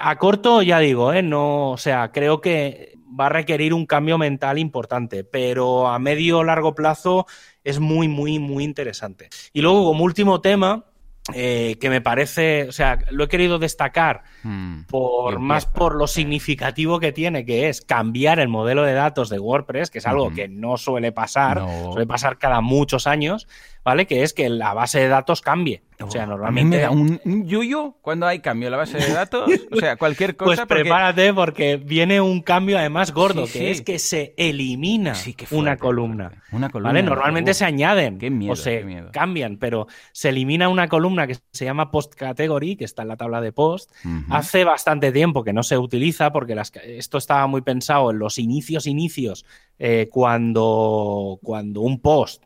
Speaker 2: A corto, ya digo, ¿eh? no, o sea, creo que va a requerir un cambio mental importante, pero a medio o largo plazo es muy, muy, muy interesante. Y luego, como último tema, eh, que me parece, o sea, lo he querido destacar hmm. por más por lo significativo que tiene, que es cambiar el modelo de datos de WordPress, que es algo que no suele pasar, suele pasar cada muchos años, ¿vale? Que es que la base de datos cambie. O sea, normalmente.
Speaker 1: Me da un, yuyo cuando hay cambio en la base de datos. O sea, cualquier cosa.
Speaker 2: Pues prepárate porque viene un cambio además gordo, que es que se elimina una columna.
Speaker 1: Una columna.
Speaker 2: ¿Vale? Normalmente se añaden
Speaker 1: o
Speaker 2: se cambian, pero se elimina una columna que se llama post category, que está en la tabla de post. Hace bastante tiempo que no se utiliza porque esto estaba muy pensado en los inicios, inicios, eh, cuando, cuando un post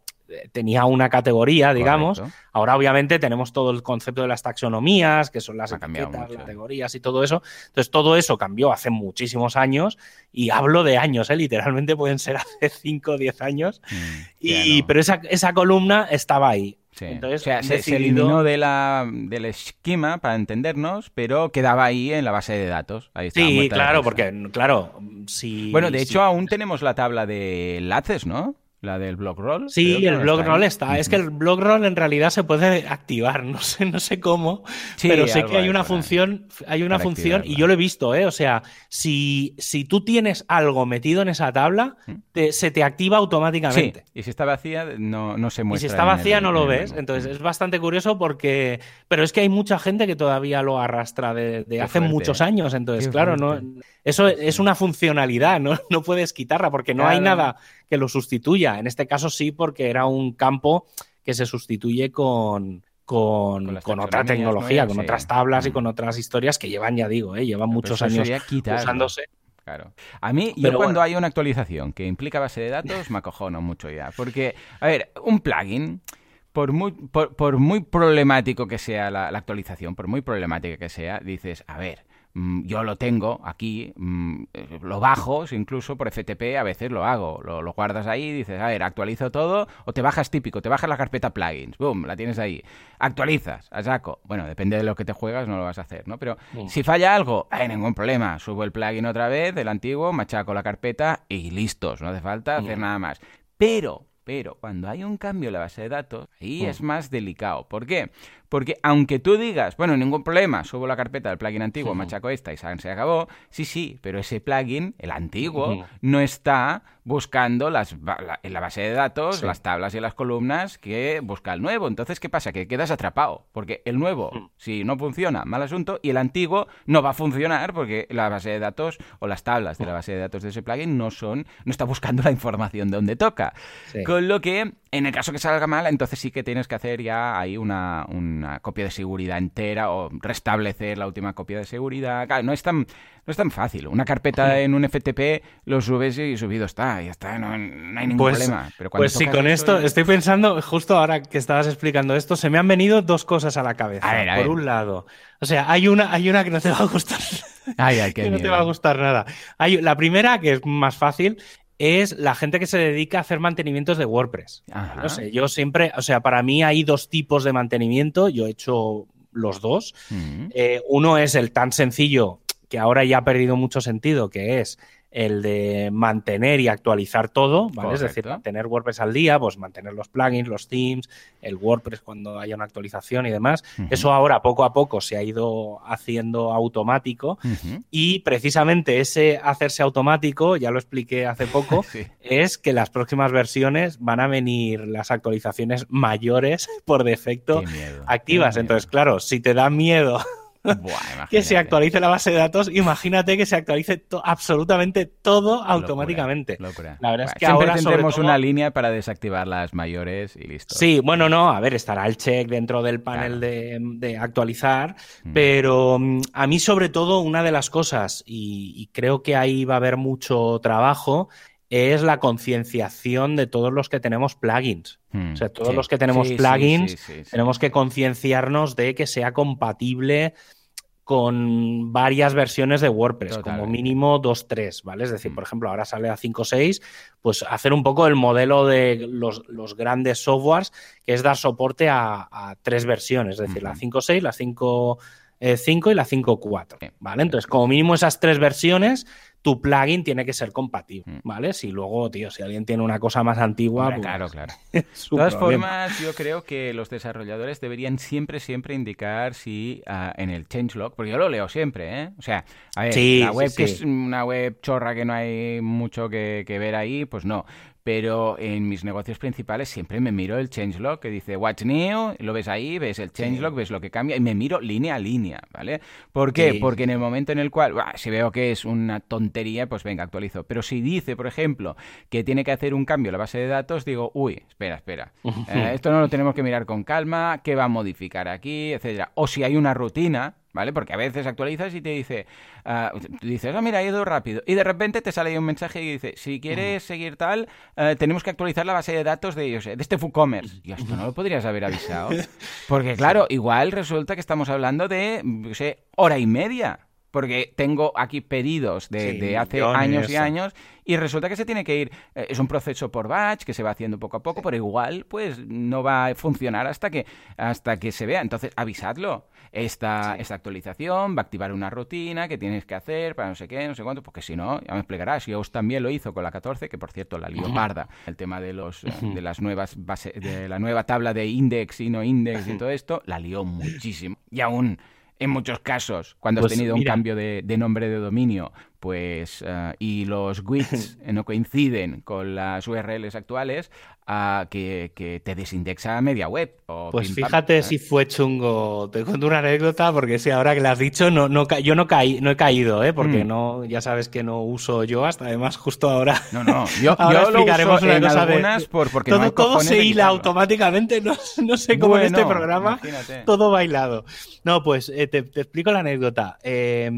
Speaker 2: tenía una categoría, digamos. Ahora, obviamente, tenemos todo el concepto de las taxonomías, que son las etiquetas, categorías y todo eso. Entonces, todo eso cambió hace muchísimos años, y hablo de años, ¿eh? literalmente pueden ser hace 5 o 10 años. Mm, y, Pero esa, esa columna estaba ahí.
Speaker 1: Entonces, o sea, se, eliminó de la, del esquema para entendernos, pero quedaba ahí en la base de datos. Ahí
Speaker 2: sí, claro, porque, claro, si...
Speaker 1: Bueno, de hecho, aún tenemos la tabla de enlaces, ¿no? La del blog roll.
Speaker 2: Sí, el blog roll está. Es que el blog roll en realidad se puede activar, no sé, no sé cómo, pero sé que hay una función, hay una función y yo lo he visto, ¿eh? O sea, si, si tú tienes algo metido en esa tabla, se te activa automáticamente.
Speaker 1: Y si está vacía, no, no se muestra.
Speaker 2: Y si está vacía, no lo ves. Entonces es bastante curioso porque. Pero es que hay mucha gente que todavía lo arrastra de, hace muchos años. Entonces, claro, no. Eso es una funcionalidad, no, no puedes quitarla porque no hay nada que lo sustituya. En este caso sí, porque era un campo que se sustituye con, con, otra tecnología, con otras tablas y con otras historias que llevan, ya digo, ¿eh? llevan muchos años usándose.
Speaker 1: Claro. A mí, yo cuando hay una actualización que implica base de datos, me acojono mucho ya. Porque, a ver, un plugin, por muy, por, muy problemático que sea la, actualización, por muy problemática que sea, dices, a ver, Mm, yo lo tengo aquí, mm, eh, lo bajo, incluso por FTP a veces lo hago, lo, guardas ahí, dices, a ver, actualizo todo, o te bajas típico, te bajas la carpeta plugins, boom, la tienes ahí, actualizas, a saco, bueno, depende de lo que te juegas, no lo vas a hacer, ¿no? Pero si falla algo, hay ningún problema, subo el plugin otra vez, el antiguo, machaco la carpeta y listos, no hace falta hacer nada más. Pero, pero cuando hay un cambio en la base de datos, ahí es más delicado. ¿Por qué? Porque aunque tú digas, bueno, ningún problema, subo la carpeta del plugin antiguo, machaco esta y se acabó, sí, sí, pero ese plugin, el antiguo, no está buscando las, en la base de datos las tablas y las columnas que busca el nuevo. Entonces, ¿qué pasa? Que quedas atrapado, porque el nuevo, si no funciona, mal asunto, y el antiguo no va a funcionar porque la base de datos o las tablas de la base de datos de ese plugin no son, no está buscando la información de donde toca. Con lo que, en el caso que salga mal, entonces sí que tienes que hacer ya ahí una una copia de seguridad entera o restablecer la última copia de seguridad. Claro, no es tan, no es tan fácil. Una carpeta en un FTP lo subes y subido está, ya está, no, hay ningún pues, problema.
Speaker 2: Pero pues sí, con esto estoy pensando, justo ahora que estabas explicando esto, se me han venido dos cosas a la cabeza. Por un lado, o sea, hay una, hay una que no te va a gustar. que no te va a gustar nada. Hay, la primera, que es más fácil, es la gente que se dedica a hacer mantenimientos de WordPress. No sé, yo siempre, o sea, para mí hay dos tipos de mantenimiento, yo he hecho los dos. Eh, uno es el tan sencillo que ahora ya ha perdido mucho sentido, que es el de mantener y actualizar todo, ¿vale? Es decir, mantener WordPress al día, pues mantener los plugins, los themes, el WordPress cuando haya una actualización y demás. Eso ahora poco a poco se ha ido haciendo automático y precisamente ese hacerse automático, ya lo expliqué hace poco, es que las próximas versiones van a venir las actualizaciones mayores por defecto activas. Entonces, claro, si te da miedo que se actualice la base de datos, imagínate que se actualice absolutamente todo automáticamente.
Speaker 1: La verdad es que ahora tendremos una línea para desactivar las mayores y listo.
Speaker 2: Sí, bueno, no, a ver, estará el check dentro del panel de, actualizar, mm. pero mm, a mí sobre todo una de las cosas, y creo que ahí va a haber mucho trabajo, es la concienciación de todos los que tenemos plugins. Hmm, o sea, todos los que tenemos plugins tenemos que concienciarnos de que sea compatible con varias versiones de WordPress, como mínimo 2.3, ¿vale? Es decir, hmm. por ejemplo, ahora sale a 5.6, pues hacer un poco el modelo de los, grandes softwares, que es dar soporte a, tres versiones, es decir, la 5.6, la 5.5 5 y la 5.4, ¿vale? Entonces, como mínimo esas tres versiones tu plugin tiene que ser compatible, mm. ¿vale? Si luego, tío, si alguien tiene una cosa más antigua.
Speaker 1: pues, claro, claro. De todas formas, yo creo que los desarrolladores deberían siempre, siempre indicar si ah, en el changelog, porque yo lo leo siempre, ¿eh? O sea, a ver, la web que es una web chorra que no hay mucho que, que ver ahí, pues no pero en mis negocios principales siempre me miro el changelog que dice What's New, lo ves ahí, ves el changelog, ves lo que cambia y me miro línea a línea, ¿vale? ¿Por qué? Porque en el momento en el cual, si veo que es una tontería, pues venga, actualizo. Pero si dice, por ejemplo, que tiene que hacer un cambio en la base de datos, digo, uy, espera, espera, eh, esto no lo tenemos que mirar con calma, ¿qué va a modificar aquí, etcétera? O si hay una rutina, ¿vale? Porque a veces actualizas y te dice, uh, dices, ah, mira, ha ido rápido. Y de repente te sale ahí un mensaje y dice, si quieres seguir tal, eh, tenemos que actualizar la base de datos de, yo sé, de este WooCommerce. Y esto no lo podrías haber avisado. Porque claro, igual resulta que estamos hablando de, yo sé, hora y media porque tengo aquí pedidos de, hace años y años y resulta que se tiene que ir, eh, es un proceso por batch que se va haciendo poco a poco, pero igual pues no va a funcionar hasta que, hasta que se vea. Entonces avisadlo, esta, esta actualización va a activar una rutina que tienes que hacer para no sé qué, no sé cuánto, porque si no, ya me explicarás, os también lo hizo con la 14, que por cierto la lío parda, el tema de los de las nuevas bases, de la nueva tabla de index y no index y todo esto, la lió muchísimo. Y aún en muchos casos, cuando has pues tenido un cambio de, nombre de dominio, pues uh, y los widgets no coinciden con las URLs actuales, uh, que, que, te desindexa media web. O
Speaker 2: pues fíjate si fue chungo. Te cuento una anécdota porque si ahora que lo has dicho, no, no, yo no, caí, no he caído, ¿eh? porque mm. no, ya sabes que no uso yo hasta además justo ahora.
Speaker 1: No, no, yo, ahora yo explicaremos lo uso una cosa de, por, porque
Speaker 2: todo,
Speaker 1: no hay
Speaker 2: todo se hila automáticamente, no, no sé cómo bueno, en este programa, imagínate. todo bailado. No, pues eh, te, te, explico la anécdota. Eh,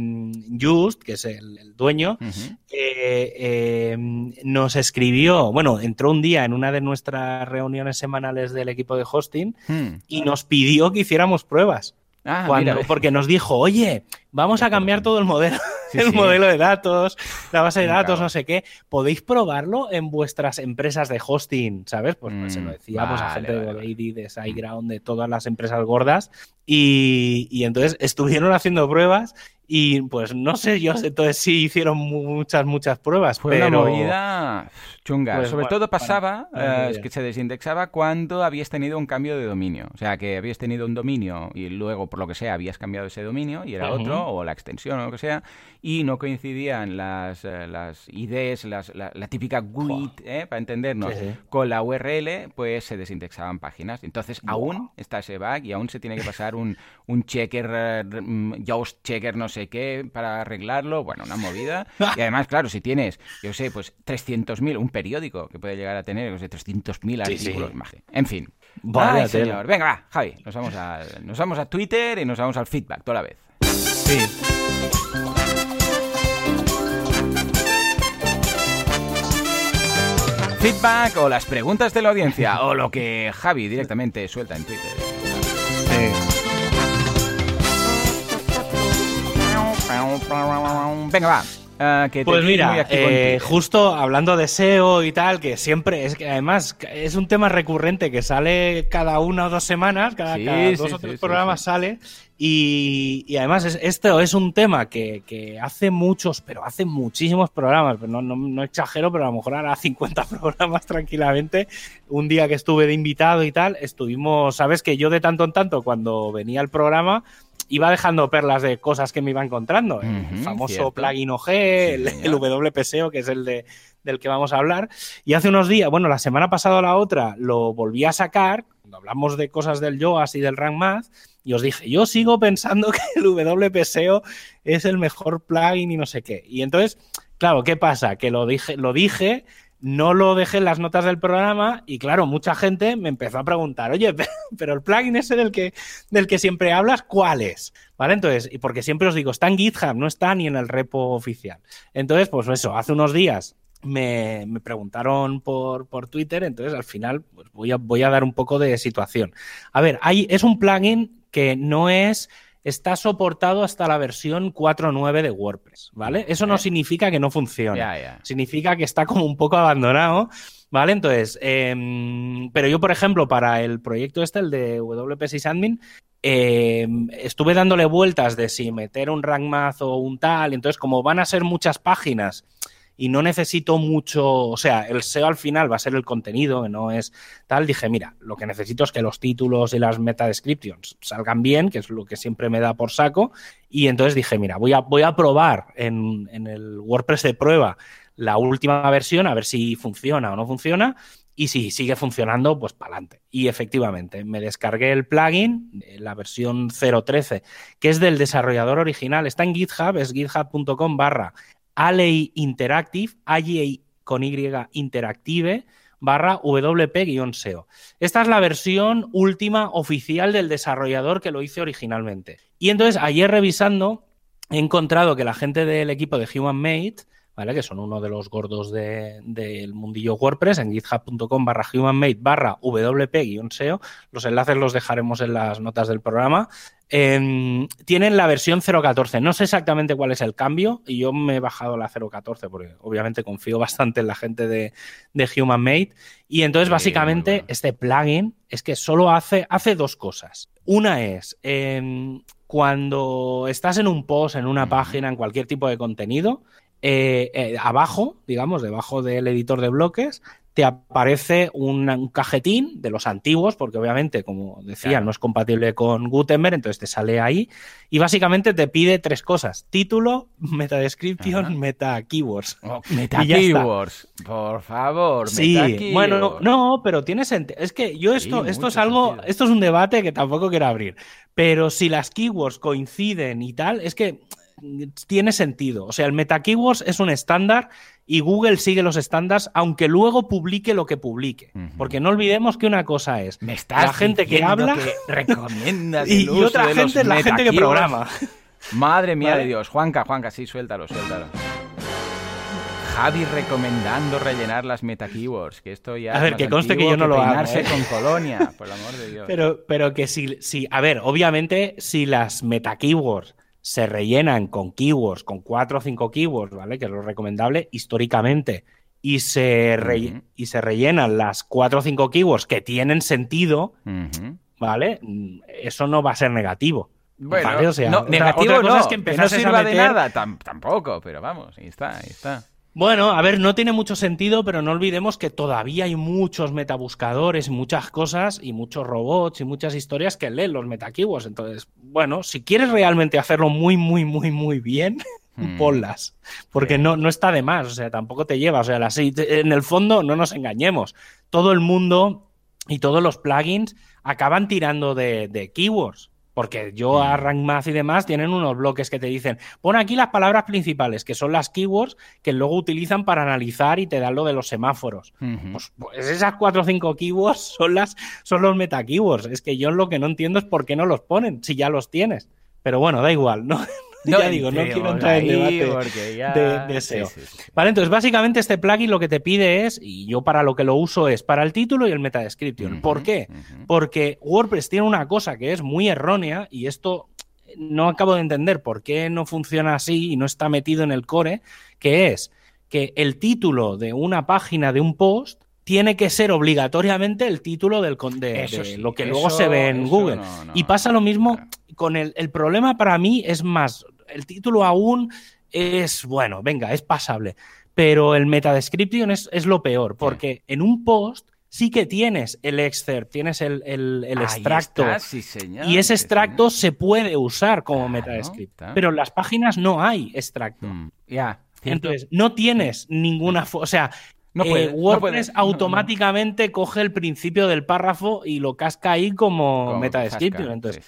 Speaker 2: Just, que es el, el dueño, uh -huh. eh, nos escribió, bueno, entró un día en una de nuestras reuniones semanales del equipo de hosting hmm. y nos pidió que hiciéramos pruebas. Ah, Cuando, mira, porque nos dijo, oye, vamos a cambiar todo el modelo, sí, el sí. modelo de datos, la base de datos, no sé qué. ¿Podéis probarlo en vuestras empresas de hosting? ¿Sabes? Pues, pues se lo decíamos vale, a gente vale, de Lady, de SiteGround, de todas las empresas gordas. Y, y, entonces estuvieron haciendo pruebas y pues no sé yo, entonces sí hicieron muchas, muchas pruebas.
Speaker 1: Fue
Speaker 2: pero...
Speaker 1: una movida chunga. Pues, Sobre bueno, todo pasaba bueno, uh, que se desindexaba cuando habías tenido un cambio de dominio. O sea, que habías tenido un dominio y luego, por lo que sea, habías cambiado ese dominio y era uh -huh. otro, o la extensión o lo que sea, y no coincidían las, uh, las IDs, las, la, la, típica GUID, eh, para entendernos, sí, sí. con la URL, pues se desindexaban páginas. Entonces, wow. aún está ese bug y aún se tiene que pasar un, un checker, uh, Yoast checker, no sé qué, para arreglarlo. Bueno, una movida. y además, claro, si tienes, yo sé, pues 300.000, un periódico que puede llegar a tener, no sé, 300.000 artículos. Sí. En fin. Vale, Ay, señor. Venga, va, Javi, nos vamos, a, nos vamos a Twitter y nos vamos al feedback toda la vez.
Speaker 2: Sí.
Speaker 1: Feedback o las preguntas de la audiencia o lo que Javi directamente suelta en Twitter. Sí. Venga, va. Uh, que
Speaker 2: pues mira, eh, justo hablando de SEO y tal, que siempre es que además es un tema recurrente que sale cada una o dos semanas, cada, sí, cada dos sí, o tres sí, programas sale. Y, y, además es, esto es un tema que, que, hace muchos, pero hace muchísimos programas, no, no, no, exagero, pero a lo mejor hará 50 programas tranquilamente. Un día que estuve de invitado y tal, estuvimos, sabes que yo de tanto en tanto cuando venía el programa iba dejando perlas de cosas que me iba encontrando. El uh -huh, famoso cierto. plugin OG, el, sí, el WPSEO, que es el de, del que vamos a hablar. Y hace unos días, bueno, la semana pasada o la otra, lo volví a sacar, cuando hablamos de cosas del YOAS y del Rank Math, y os dije, yo sigo pensando que el WPSEO es el mejor plugin y no sé qué. Y entonces, claro, ¿qué pasa? Que lo dije, lo dije no lo dejé en las notas del programa y claro, mucha gente me empezó a preguntar, oye, pero el plugin ese del que, del que siempre hablas, ¿cuál es? ¿Vale? Entonces, y porque siempre os digo, está en GitHub, no está ni en el repo oficial. Entonces, pues eso, hace unos días me, me preguntaron por, por, Twitter, entonces al final pues voy, a, voy a dar un poco de situación. A ver, hay, es un plugin que no es está soportado hasta la versión 4.9 de WordPress, ¿vale? Eso no significa que no funcione. Yeah, yeah. Significa que está como un poco abandonado, ¿vale? Entonces, eh, pero yo, por ejemplo, para el proyecto este, el de WP Sysadmin, eh, estuve dándole vueltas de si meter un rank math o un tal, entonces como van a ser muchas páginas y no necesito mucho, o sea, el SEO al final va a ser el contenido, que no es tal, dije, mira, lo que necesito es que los títulos y las meta descriptions salgan bien, que es lo que siempre me da por saco, y entonces dije, mira, voy a, voy a probar en, en el WordPress de prueba la última versión, a ver si funciona o no funciona, y si sigue funcionando, pues para adelante. Y efectivamente, me descargué el plugin, la versión 0.13, que es del desarrollador original. Está en GitHub, es github.com barra Alley Interactive, Alley con Y Interactive, barra WP-SEO. Esta es la versión última oficial del desarrollador que lo hice originalmente. Y entonces, ayer revisando, he encontrado que la gente del equipo de Human Made ¿vale? que son uno de los gordos del de, mundillo WordPress, en github.com barra humanmate barra wp-seo. Los enlaces los dejaremos en las notas del programa. Eh, tienen la versión 0.14. No sé exactamente cuál es el cambio y yo me he bajado la 0.14 porque obviamente confío bastante en la gente de, de HumanMate. Y entonces, sí, básicamente, bueno. este plugin es que solo hace, hace dos cosas. Una es eh, cuando estás en un post, en una página, en cualquier tipo de contenido, eh, eh, abajo, digamos, debajo del editor de bloques, te aparece un, cajetín de los antiguos, porque obviamente, como decía, no es compatible con Gutenberg, entonces te sale ahí. Y básicamente te pide tres cosas: título, meta description, meta keywords.
Speaker 1: Oh, meta keywords, por favor.
Speaker 2: Sí, bueno, no, pero tiene sentido. Es que yo esto, esto es algo, esto es un debate que tampoco quiero abrir. Pero si las keywords coinciden y tal, es que tiene sentido. O sea, el meta keywords es un estándar y Google sigue los estándares aunque luego publique lo que publique. Porque no olvidemos que una cosa es
Speaker 1: la gente que habla recomienda
Speaker 2: y, otra gente es la gente que programa.
Speaker 1: Madre mía de Dios. Juanca, Juanca, sí, suéltalo, suéltalo. Javi recomendando rellenar las meta keywords, que esto ya
Speaker 2: A ver, que conste que yo no lo hago. ¿eh?
Speaker 1: con colonia, por el amor de Dios.
Speaker 2: Pero, pero que si, si, a ver, obviamente, si las meta keywords se rellenan con keywords, con cuatro o cinco keywords, ¿vale? Que es lo recomendable históricamente. Y se, y se rellenan las cuatro o cinco keywords que tienen sentido, ¿vale? Eso no va a ser negativo.
Speaker 1: Bueno, O sea, no, negativo no, es que, que no sirva de nada, tampoco, pero vamos, ahí está, ahí está.
Speaker 2: Bueno, a ver, no tiene mucho sentido, pero no olvidemos que todavía hay muchos metabuscadores, muchas cosas y muchos robots y muchas historias que leen los metakeywords. Entonces, bueno, si quieres realmente hacerlo muy, muy, muy, muy bien, hmm. ponlas. Porque no, no está de más, o sea, tampoco te lleva. O sea, en el fondo, no nos engañemos. Todo el mundo y todos los plugins acaban tirando de, de keywords. Porque yo a mm. RankMath y demás tienen unos bloques que te dicen, pon aquí las palabras principales, que son las keywords que luego utilizan para analizar y te dan lo de los semáforos. pues, pues, esas cuatro o cinco keywords son, las, son los meta keywords. Es que yo lo que no entiendo es por qué no los ponen, si ya los tienes. Pero bueno, da igual, ¿no? No, ya digo, no quiero entrar en debate de, SEO. Vale, entonces básicamente este plugin lo que te pide es, y yo para lo que lo uso es para el título y el meta description. ¿Por qué? Porque WordPress tiene una cosa que es muy errónea y esto no acabo de entender por qué no funciona así y no está metido en el core, que es que el título de una página de un post tiene que ser obligatoriamente el título del, de, lo que luego se ve en Google. y pasa lo mismo con el, el, problema para mí es más el título aún es, bueno, venga, es pasable. Pero el meta description es, lo peor, porque en un post sí que tienes el excerpt, tienes el, extracto. y ese extracto se puede usar como meta description. Pero en las páginas no hay extracto. Mm,
Speaker 1: ya.
Speaker 2: Entonces, no tienes ninguna. O sea, no eh, WordPress automáticamente coge el principio del párrafo y lo casca ahí como, meta description. Entonces,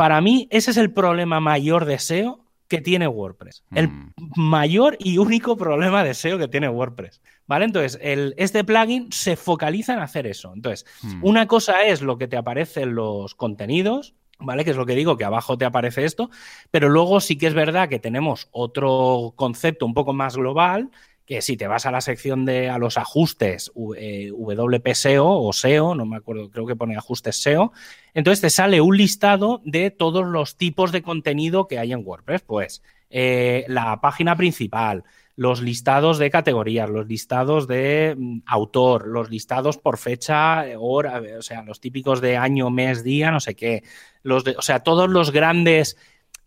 Speaker 2: para mí, ese es el problema mayor de SEO que tiene WordPress. El mm. mayor y único problema de SEO que tiene WordPress. ¿Vale? Entonces, el, este plugin se focaliza en hacer eso. Entonces, mm. una cosa es lo que te aparece en los contenidos, ¿vale? Que es lo que digo, que abajo te aparece esto, pero luego sí que es verdad que tenemos otro concepto un poco más global, que si te vas a la sección de a los ajustes eh, WP SEO o SEO, no me acuerdo, creo que pone ajustes SEO, entonces te sale un listado de todos los tipos de contenido que hay en WordPress. Pues eh, la página principal, los listados de categorías, los listados de mm, autor, los listados por fecha, hora, o sea, los típicos de año, mes, día, no sé qué, los o sea, todos los grandes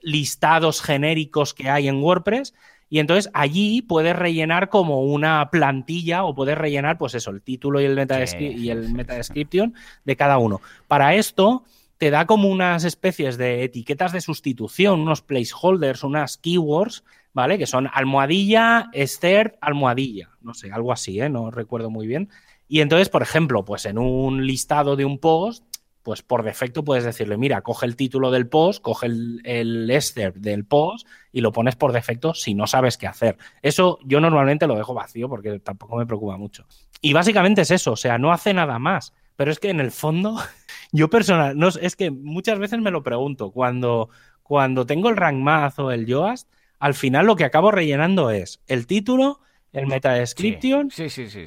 Speaker 2: listados genéricos que hay en WordPress y entonces allí puedes rellenar como una plantilla o puedes rellenar, pues eso, el título y el meta, y el meta description de cada uno. Para esto te da como unas especies de etiquetas de sustitución, unos placeholders, unas keywords, ¿vale? Que son almohadilla, Esther, almohadilla. No sé, algo así, ¿eh? No recuerdo muy bien. Y entonces, por ejemplo, pues en un listado de un post pues por defecto puedes decirle, mira, coge el título del post, coge el, el del post y lo pones por defecto si no sabes qué hacer. Eso yo normalmente lo dejo vacío porque tampoco me preocupa mucho. Y básicamente es eso, o sea, no hace nada más. Pero es que en el fondo, yo personal, no, es que muchas veces me lo pregunto, cuando, cuando tengo el Rank Math o el Yoast, al final lo que acabo rellenando es el título, el meta description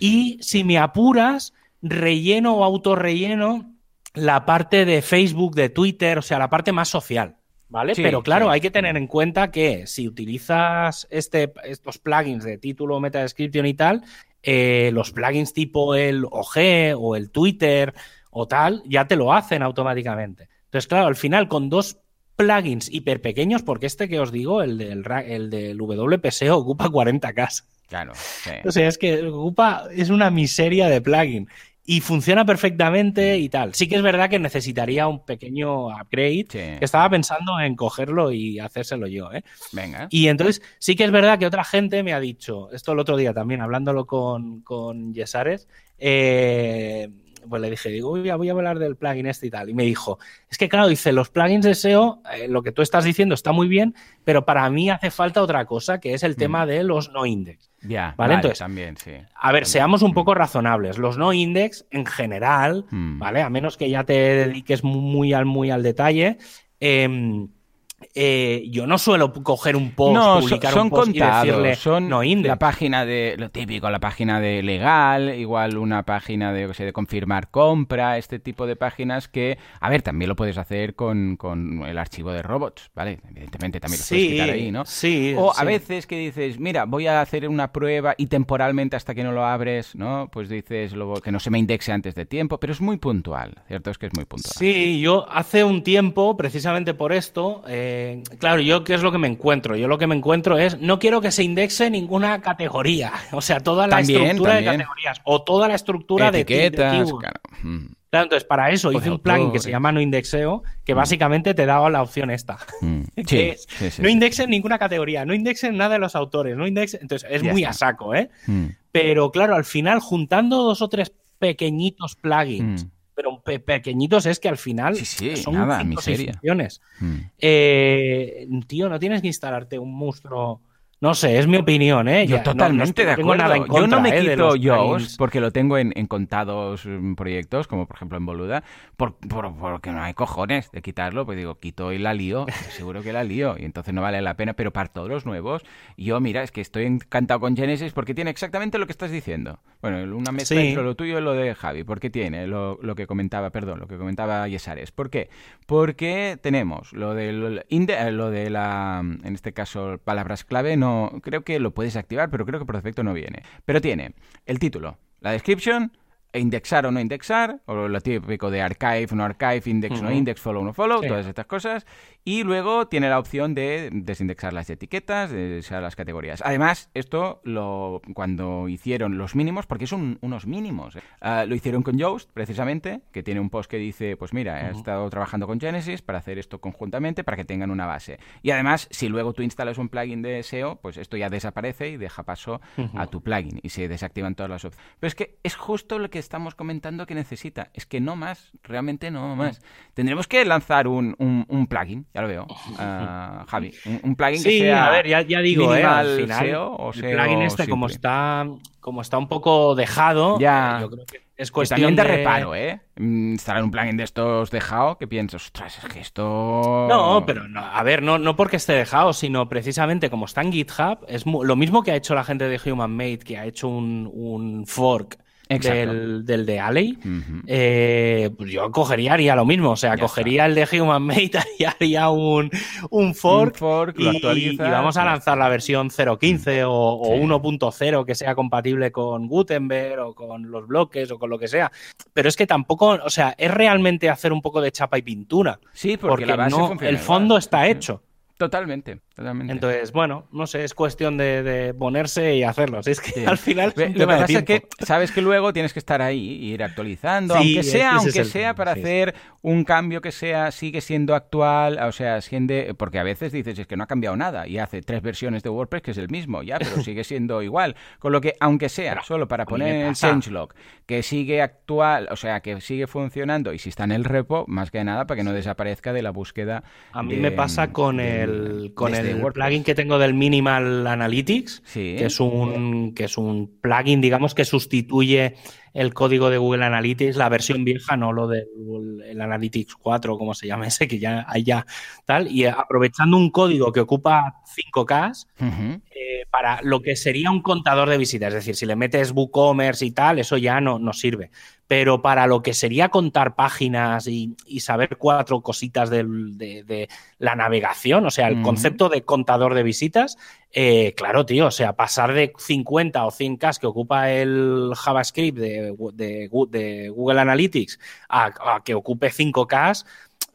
Speaker 2: y si me apuras, relleno o autorrelleno la parte de Facebook, de Twitter, o sea, la parte más social. ¿Vale? Pero claro, hay que tener en cuenta que si utilizas este, estos plugins de título, meta description y tal, eh, los plugins tipo el OG o el Twitter o tal, ya te lo hacen automáticamente. Entonces, claro, al final con dos plugins hiper pequeños, porque este que os digo, el del, el del WPSEO, ocupa 40K.
Speaker 1: Claro.
Speaker 2: O sea, es que ocupa, es una miseria de plugin y funciona perfectamente y tal. Sí que es verdad que necesitaría un pequeño upgrade. estaba pensando en cogerlo y hacérselo yo, ¿eh?
Speaker 1: Venga.
Speaker 2: Y entonces sí que es verdad que otra gente me ha dicho, esto el otro día también, hablándolo con, con Yesares, eh, pues le dije, digo, voy a, voy a hablar del plugin este y tal. Y me dijo, es que claro, dice, los plugins de SEO, eh, lo que tú estás diciendo está muy bien, pero para mí hace falta otra cosa, que es el mm. tema de los no index.
Speaker 1: Ya, ¿vale? Entonces, también, sí.
Speaker 2: A ver, seamos un poco razonables. Los no index, en general, mm. ¿vale? A menos que ya te dediques muy al, muy al detalle, eh, eh, yo no suelo coger un post, publicar
Speaker 1: son
Speaker 2: un post
Speaker 1: contados,
Speaker 2: y decirle
Speaker 1: son
Speaker 2: no
Speaker 1: la página de lo típico, la página de legal, igual una página de, de confirmar compra, este tipo de páginas que, a ver, también lo puedes hacer con, el archivo de robots, ¿vale? Evidentemente también lo puedes quitar ahí, ¿no?
Speaker 2: Sí.
Speaker 1: O a veces que dices, mira, voy a hacer una prueba y temporalmente hasta que no lo abres, ¿no? Pues dices luego que no se me indexe antes de tiempo, pero es muy puntual, ¿cierto? Es que es muy puntual.
Speaker 2: Sí, yo hace un tiempo, precisamente por esto, eh, eh, claro, yo qué es lo que me encuentro. Yo lo que me encuentro es, no quiero que se indexe ninguna categoría. O sea, toda la estructura de categorías o toda la estructura de etiquetas. Claro. Mm. claro. entonces para eso hice un plugin que se llama no indexeo, que mm. básicamente te daba la opción esta. Mm. no indexen ninguna categoría, no indexen nada de los autores, no indexen. Entonces es muy a saco, ¿eh? Pero claro, al final, juntando dos o tres pequeñitos plugins pero pequeñitos es que al final son nada, funciones. Mm. Eh, tío, no tienes que instalarte un monstruo no sé, es mi opinión, ¿eh?
Speaker 1: Yo totalmente de acuerdo. yo no me ¿eh? quito Yoast porque lo tengo en, contados mm, proyectos, como por ejemplo en Boluda, por, porque no hay cojones de quitarlo. Pues digo, quito y la lío, seguro que la lío, y entonces no vale la pena. Pero para todos los nuevos, yo, mira, es que estoy encantado con Genesis porque tiene exactamente lo que estás diciendo. Bueno, una mezcla entre lo tuyo y lo de Javi, porque tiene lo, lo que comentaba, perdón, lo que comentaba Yesares. ¿Por qué? Porque tenemos lo, del lo de la, en este caso, palabras clave, no creo que lo puedes activar, pero creo que por defecto no viene. Pero tiene el título, la description, indexar o no indexar, o lo típico de archive, no archive, index, no index, follow, no follow, todas estas cosas. Y luego tiene la opción de desindexar las etiquetas, de las categorías. Además, esto lo cuando hicieron los mínimos, porque son unos mínimos, ¿eh? ah, lo hicieron con Yoast, precisamente, que tiene un post que dice, pues mira, he estado trabajando con Genesis para hacer esto conjuntamente, para que tengan una base. Y además, si luego tú instalas un plugin de SEO, pues esto ya desaparece y deja paso a tu plugin y se desactivan todas las opciones. Pero es que es justo lo que estamos comentando que necesita. Es que no más, realmente no más. Tendremos que lanzar un, un plugin ya lo veo, uh, Javi. Un, plugin que sea.
Speaker 2: a ver, ya, ya digo, eh, al final, o el plugin este, como está, como está un poco dejado,
Speaker 1: ya.
Speaker 2: Eh, yo creo que es cuestión
Speaker 1: también de, reparo, ¿eh? Mm, instalar un plugin de estos dejado que piensas, ostras, es que esto.
Speaker 2: No, pero no, a ver, no, no porque esté dejado, sino precisamente como está en GitHub, es lo mismo que ha hecho la gente de Human Made, que ha hecho un, un fork del, del, de Alley, eh, pues yo cogería, haría lo mismo. O sea, cogería el de Human Made y haría un, un fork, y, vamos a lanzar la versión 0.15 o, o 1.0 que sea compatible con Gutenberg o con los bloques o con lo que sea. Pero es que tampoco, o sea, es realmente hacer un poco de chapa y pintura.
Speaker 1: Sí, porque, no,
Speaker 2: el fondo está hecho.
Speaker 1: Totalmente, totalmente.
Speaker 2: Entonces, bueno, no sé, es cuestión de, ponerse y hacerlo. es que al final.
Speaker 1: Lo que pasa es que sabes que luego tienes que estar ahí y ir actualizando, aunque sea, aunque sea para hacer un cambio que sea, sigue siendo actual, o sea, siendo. Porque a veces dices, es que no ha cambiado nada y hace tres versiones de WordPress que es el mismo, ya, pero sigue siendo igual. Con lo que, aunque sea solo para poner el changelog, que sigue actual, o sea, que sigue funcionando y si está en el repo, más que nada para que no desaparezca de la búsqueda.
Speaker 2: A mí me pasa con el con el plugin que tengo del Minimal Analytics, que, es un, que es un plugin, digamos, que sustituye el código de Google Analytics, la versión vieja, no lo del Analytics 4, como se llama ese, que ya hay ya tal, y aprovechando un código que ocupa 5K eh, para lo que sería un contador de visitas. Es decir, si le metes WooCommerce y tal, eso ya no, no sirve. Pero para lo que sería contar páginas y, saber cuatro cositas de, la navegación, o sea, el concepto de contador de visitas, eh, claro, tío, o sea, pasar de 50 o 100K que ocupa el JavaScript de, Google Analytics a, que ocupe 5K,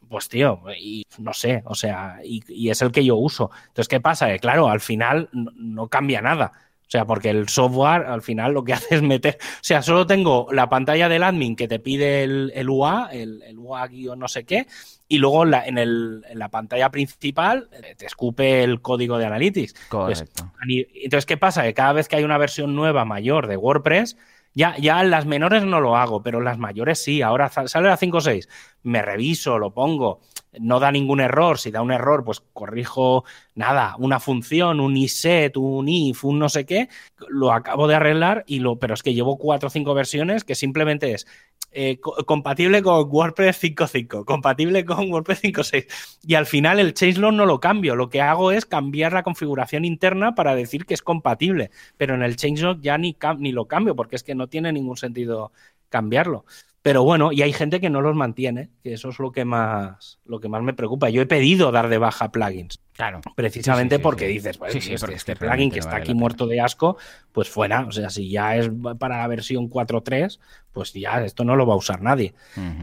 Speaker 2: pues tío, y no sé, o sea, y, es el que yo uso. Entonces, ¿qué pasa? Que claro, al final no, cambia nada. O sea, porque el software al final lo que hace es meter. O sea, solo tengo la pantalla del admin que te pide el, el UA, el, el UA guion no sé qué, y luego en la, en, el, en la pantalla principal eh, te escupe el código de Analytics.
Speaker 1: Correcto.
Speaker 2: entonces, ¿qué pasa? Que cada vez que hay una versión nueva mayor de WordPress, ya, ya las menores no lo hago, pero las mayores sí. Ahora sale la 5.6, me reviso, lo pongo, no da ningún error. Si da un error, pues corrijo nada, una función, un iset, un if, un no sé qué, lo acabo de arreglar y lo, pero es que llevo cuatro o cinco versiones que simplemente es eh, compatible con WordPress 5.5, compatible con WordPress 5.6. Y al final el changelog no lo cambio. Lo que hago es cambiar la configuración interna para decir que es compatible. Pero en el changelog ya ni, ni lo cambio porque es que no tiene ningún sentido cambiarlo. Pero bueno, y hay gente que no los mantiene, que eso es lo que más, lo que más me preocupa. Yo he pedido dar de baja plugins.
Speaker 1: Claro.
Speaker 2: Precisamente porque dices, bueno, este, este plugin que está aquí muerto de asco, pues fuera. O sea, si ya es para la versión 4.3, pues ya esto no lo va a usar nadie.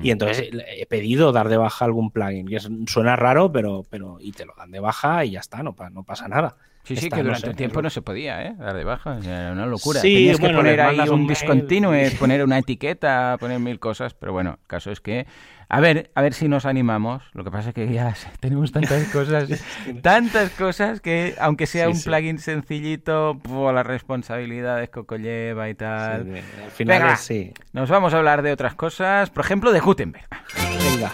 Speaker 2: Y entonces he pedido dar de baja algún plugin. Y suena raro, pero, pero y te lo dan de baja y ya está, no, no pasa nada.
Speaker 1: Sí, sí, que durante el tiempo no se podía, ¿eh? Dar de baja, era una locura. Sí, Tenías que poner ahí un, discontinue, poner una etiqueta, poner mil cosas, pero bueno, el caso es que a ver, a ver si nos animamos. Lo que pasa es que ya tenemos tantas cosas, tantas cosas que aunque sea un plugin sencillito, las responsabilidades que conlleva y tal.
Speaker 2: al final sí.
Speaker 1: Nos vamos a hablar de otras cosas, por ejemplo, de Gutenberg.
Speaker 2: Venga.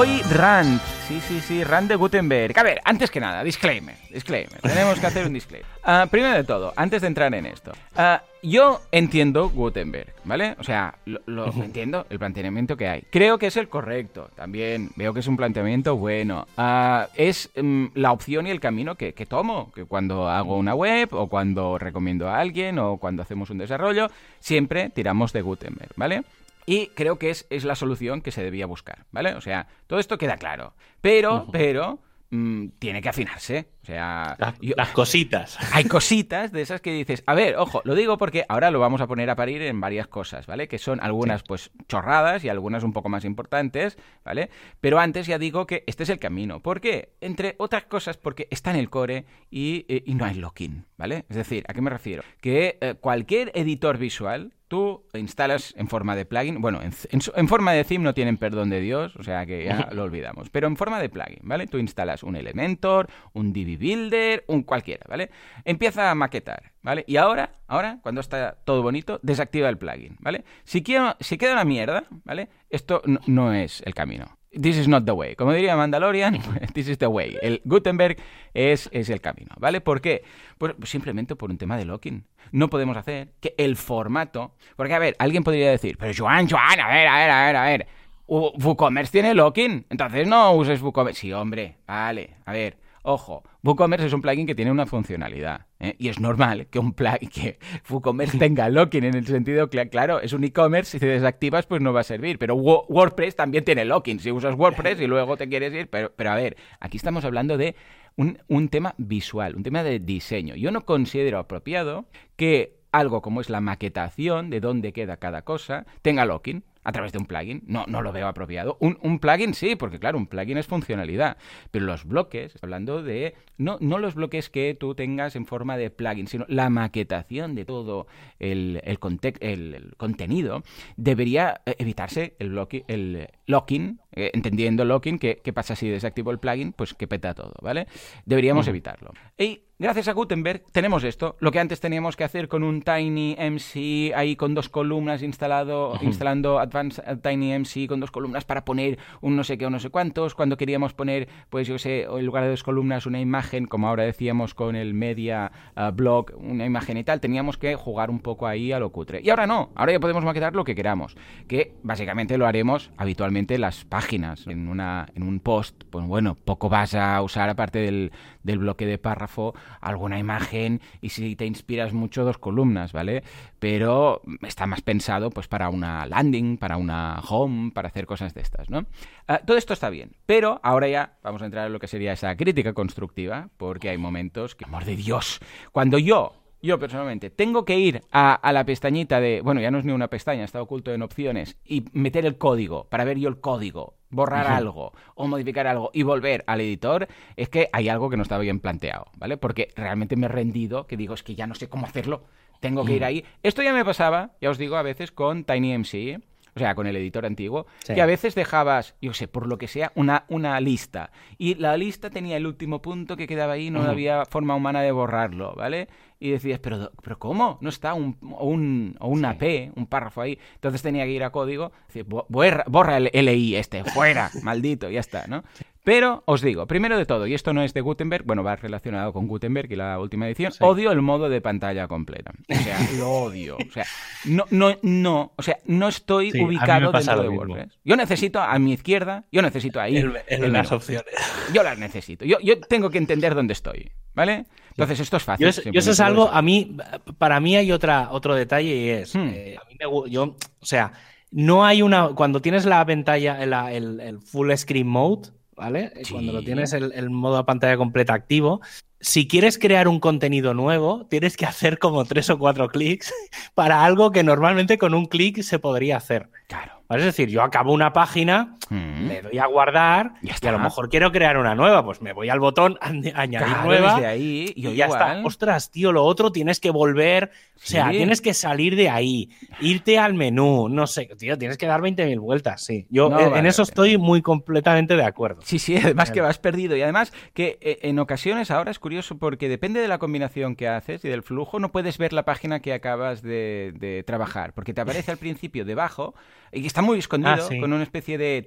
Speaker 1: Hoy Rand. Sí, sí, sí, Rand de Gutenberg. A ver, antes que nada, disclaimer. Disclaimer. Tenemos que hacer un disclaimer. Ah, primero de todo, antes de entrar en esto. Ah, yo entiendo Gutenberg, ¿vale? O sea, lo, entiendo, el planteamiento que hay. Creo que es el correcto. También veo que es un planteamiento bueno. Ah, es mm, la opción y el camino que, que tomo. Que cuando hago una web o cuando recomiendo a alguien o cuando hacemos un desarrollo, siempre tiramos de Gutenberg, ¿vale? Y creo que es, es la solución que se debía buscar, ¿vale? O sea, todo esto queda claro. Pero, pero, mm, tiene que afinarse. O sea,
Speaker 2: las cositas.
Speaker 1: Hay cositas de esas que dices, a ver, ojo, lo digo porque ahora lo vamos a poner a parir en varias cosas, ¿vale? Que son algunas pues chorradas y algunas un poco más importantes, ¿vale? Pero antes ya digo que este es el camino. ¿Por qué? Entre otras cosas porque está en el core y, eh, no hay locking, ¿vale? Es decir, ¿a qué me refiero? Que eh, cualquier editor visual tú instalas en forma de plugin, bueno, en, forma de theme no tienen perdón de Dios, o sea que ya lo olvidamos, pero en forma de plugin, ¿vale? Tú instalas un Elementor, un Divi Builder, un cualquiera, ¿vale? Empieza a maquetar, ¿vale? Y ahora, ahora, cuando está todo bonito, desactiva el plugin, ¿vale? Si, quiero, si queda una mierda, ¿vale? Esto no es el camino. This is not the way. Como diría Mandalorian, this is the way. El Gutenberg es, es el camino, ¿vale? ¿Por qué? Pues simplemente por un tema de locking. No podemos hacer que el formato... Porque, a ver, alguien podría decir, pero Joan, Joan, a ver, a ver, a ver, a ver. WooCommerce tiene locking, entonces no uses WooCommerce. Sí, hombre, vale, a ver. Ojo, WooCommerce es un plugin que tiene una funcionalidad. ¿eh? Y es normal que un plugin que WooCommerce tenga locking en el sentido que, claro, es un e-commerce, si te desactivas, pues no va a servir. Pero WordPress también tiene locking. Si usas WordPress y luego te quieres ir, pero, pero a ver, aquí estamos hablando de un, un tema visual, un tema de diseño. Yo no considero apropiado que algo como es la maquetación de dónde queda cada cosa tenga locking a través de un plugin. No, no lo veo apropiado. Un, un, plugin sí, porque claro, un plugin es funcionalidad. Pero los bloques, hablando de. No, no los bloques que tú tengas en forma de plugin, sino la maquetación de todo el, el, el, contenido, debería eh, evitarse el, el locking, eh, entendiendo locking, que, pasa si desactivo el plugin, pues que peta todo, ¿vale? Deberíamos evitarlo. Y gracias a Gutenberg tenemos esto, lo que antes teníamos que hacer con un Tiny MC ahí con dos columnas instalado, instalando Advanced Tiny MC con dos columnas para poner un no sé qué o no sé cuántos, cuando queríamos poner, pues yo sé, en lugar de dos columnas una imagen, como ahora decíamos con el media uh, blog, una imagen y tal, teníamos que jugar un poco ahí a lo cutre. Y ahora no, ahora ya podemos maquetar lo que queramos, que básicamente lo haremos habitualmente las páginas páginas. En, una, en un post, pues bueno, poco vas a usar aparte del, del bloque de párrafo, alguna imagen y si te inspiras mucho, dos columnas, ¿vale? Pero está más pensado pues para una landing, para una home, para hacer cosas de estas, ¿no? Ah, todo esto está bien, pero ahora ya vamos a entrar en lo que sería esa crítica constructiva, porque hay momentos que, amor de Dios, cuando yo yo personalmente tengo que ir a, a, la pestañita de, bueno, ya no es ni una pestaña, está oculto en opciones, y meter el código para ver yo el código, borrar algo o modificar algo y volver al editor, es que hay algo que no estaba bien planteado, ¿vale? Porque realmente me he rendido, que digo, es que ya no sé cómo hacerlo, tengo que ir ahí. Esto ya me pasaba, ya os digo, a veces con TinyMC, o sea, con el editor antiguo,
Speaker 2: Sí.
Speaker 1: que a veces dejabas, yo sé, por lo que sea, una, una lista. Y la lista tenía el último punto que quedaba ahí, no había forma humana de borrarlo, ¿vale? Y decías, pero, pero ¿cómo? No está un, o un, o una
Speaker 2: Sí.
Speaker 1: P, un párrafo ahí. Entonces tenía que ir a código, decir, "Bo- borra, borra el LI este, fuera, maldito, ya está, ¿no? Pero os digo, primero de todo, y esto no es de Gutenberg, bueno, va relacionado con Gutenberg y la última edición,
Speaker 2: Sí.
Speaker 1: odio el modo de pantalla completa. O sea, lo odio. O sea, no, no, no, o sea, no estoy
Speaker 2: Sí,
Speaker 1: ubicado dentro de. WordPress. Yo necesito a mi izquierda, yo necesito ahí
Speaker 2: El- el-
Speaker 1: el
Speaker 2: las opciones.
Speaker 1: Yo las necesito. Yo, yo tengo que entender dónde estoy, ¿vale? Entonces esto es fácil.
Speaker 2: Yo, yo eso es algo, a mí, para mí hay otra, otro detalle y es,
Speaker 1: Hmm.
Speaker 2: eh, a mí me yo, o sea, no hay una, cuando tienes la pantalla, la- el, el full screen mode, ¿vale?
Speaker 1: Sí.
Speaker 2: Cuando lo tienes el, el modo a pantalla completa activo, si quieres crear un contenido nuevo, tienes que hacer como tres o cuatro clics para algo que normalmente con un clic se podría hacer.
Speaker 1: Claro.
Speaker 2: ¿Vale? Es decir, yo acabo una página,
Speaker 1: Mm.
Speaker 2: le doy a guardar
Speaker 1: Ya
Speaker 2: y a lo mejor quiero crear una nueva, pues me voy al botón añ- añadir
Speaker 1: Claro,
Speaker 2: nueva
Speaker 1: desde ahí,
Speaker 2: y ya está. Ostras, tío, lo otro tienes que volver. O sea,
Speaker 1: Sí.
Speaker 2: tienes que salir de ahí, irte al menú, no sé, tío, tienes que dar 20.000 vueltas, sí. Yo
Speaker 1: No
Speaker 2: eh, en
Speaker 1: vale
Speaker 2: eso estoy muy completamente de acuerdo.
Speaker 1: Sí, sí, además que vas perdido. Y además que eh, en ocasiones ahora es curioso porque depende de la combinación que haces y del flujo, no puedes ver la página que acabas de, de trabajar. Porque te aparece al principio debajo y está muy escondido
Speaker 2: Ah, sí.
Speaker 1: con una especie de, eh,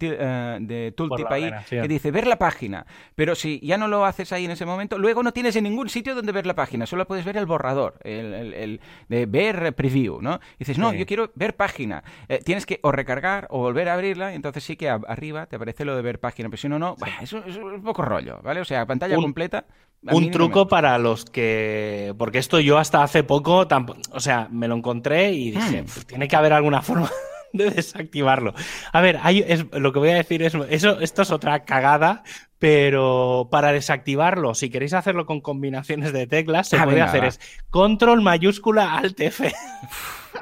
Speaker 1: eh, de tooltip ahí que dice ver la página. Pero si ya no lo haces ahí en ese momento, luego no tienes en ningún sitio donde ver la página. Solo puedes ver el borrador, el, el- el de ver preview, ¿no? Y dices, no,
Speaker 2: Sí.
Speaker 1: yo quiero ver página. Eh, tienes que o recargar o volver a abrirla, y entonces sí que a- arriba te aparece lo de ver página, pero si no, no, bah, eso, eso es un poco rollo, ¿vale? O sea, pantalla
Speaker 2: Un-
Speaker 1: completa.
Speaker 2: Un truco para los que. Porque esto yo hasta hace poco. O sea, me lo encontré y dije. "Pf, tiene que haber alguna forma de desactivarlo. A ver, hay, es, lo que voy a decir es. Eso, esto es otra cagada, pero para desactivarlo, si queréis hacerlo con combinaciones de teclas, se
Speaker 1: Ah,
Speaker 2: puede
Speaker 1: venga,
Speaker 2: hacer
Speaker 1: va.
Speaker 2: es control mayúscula alt F.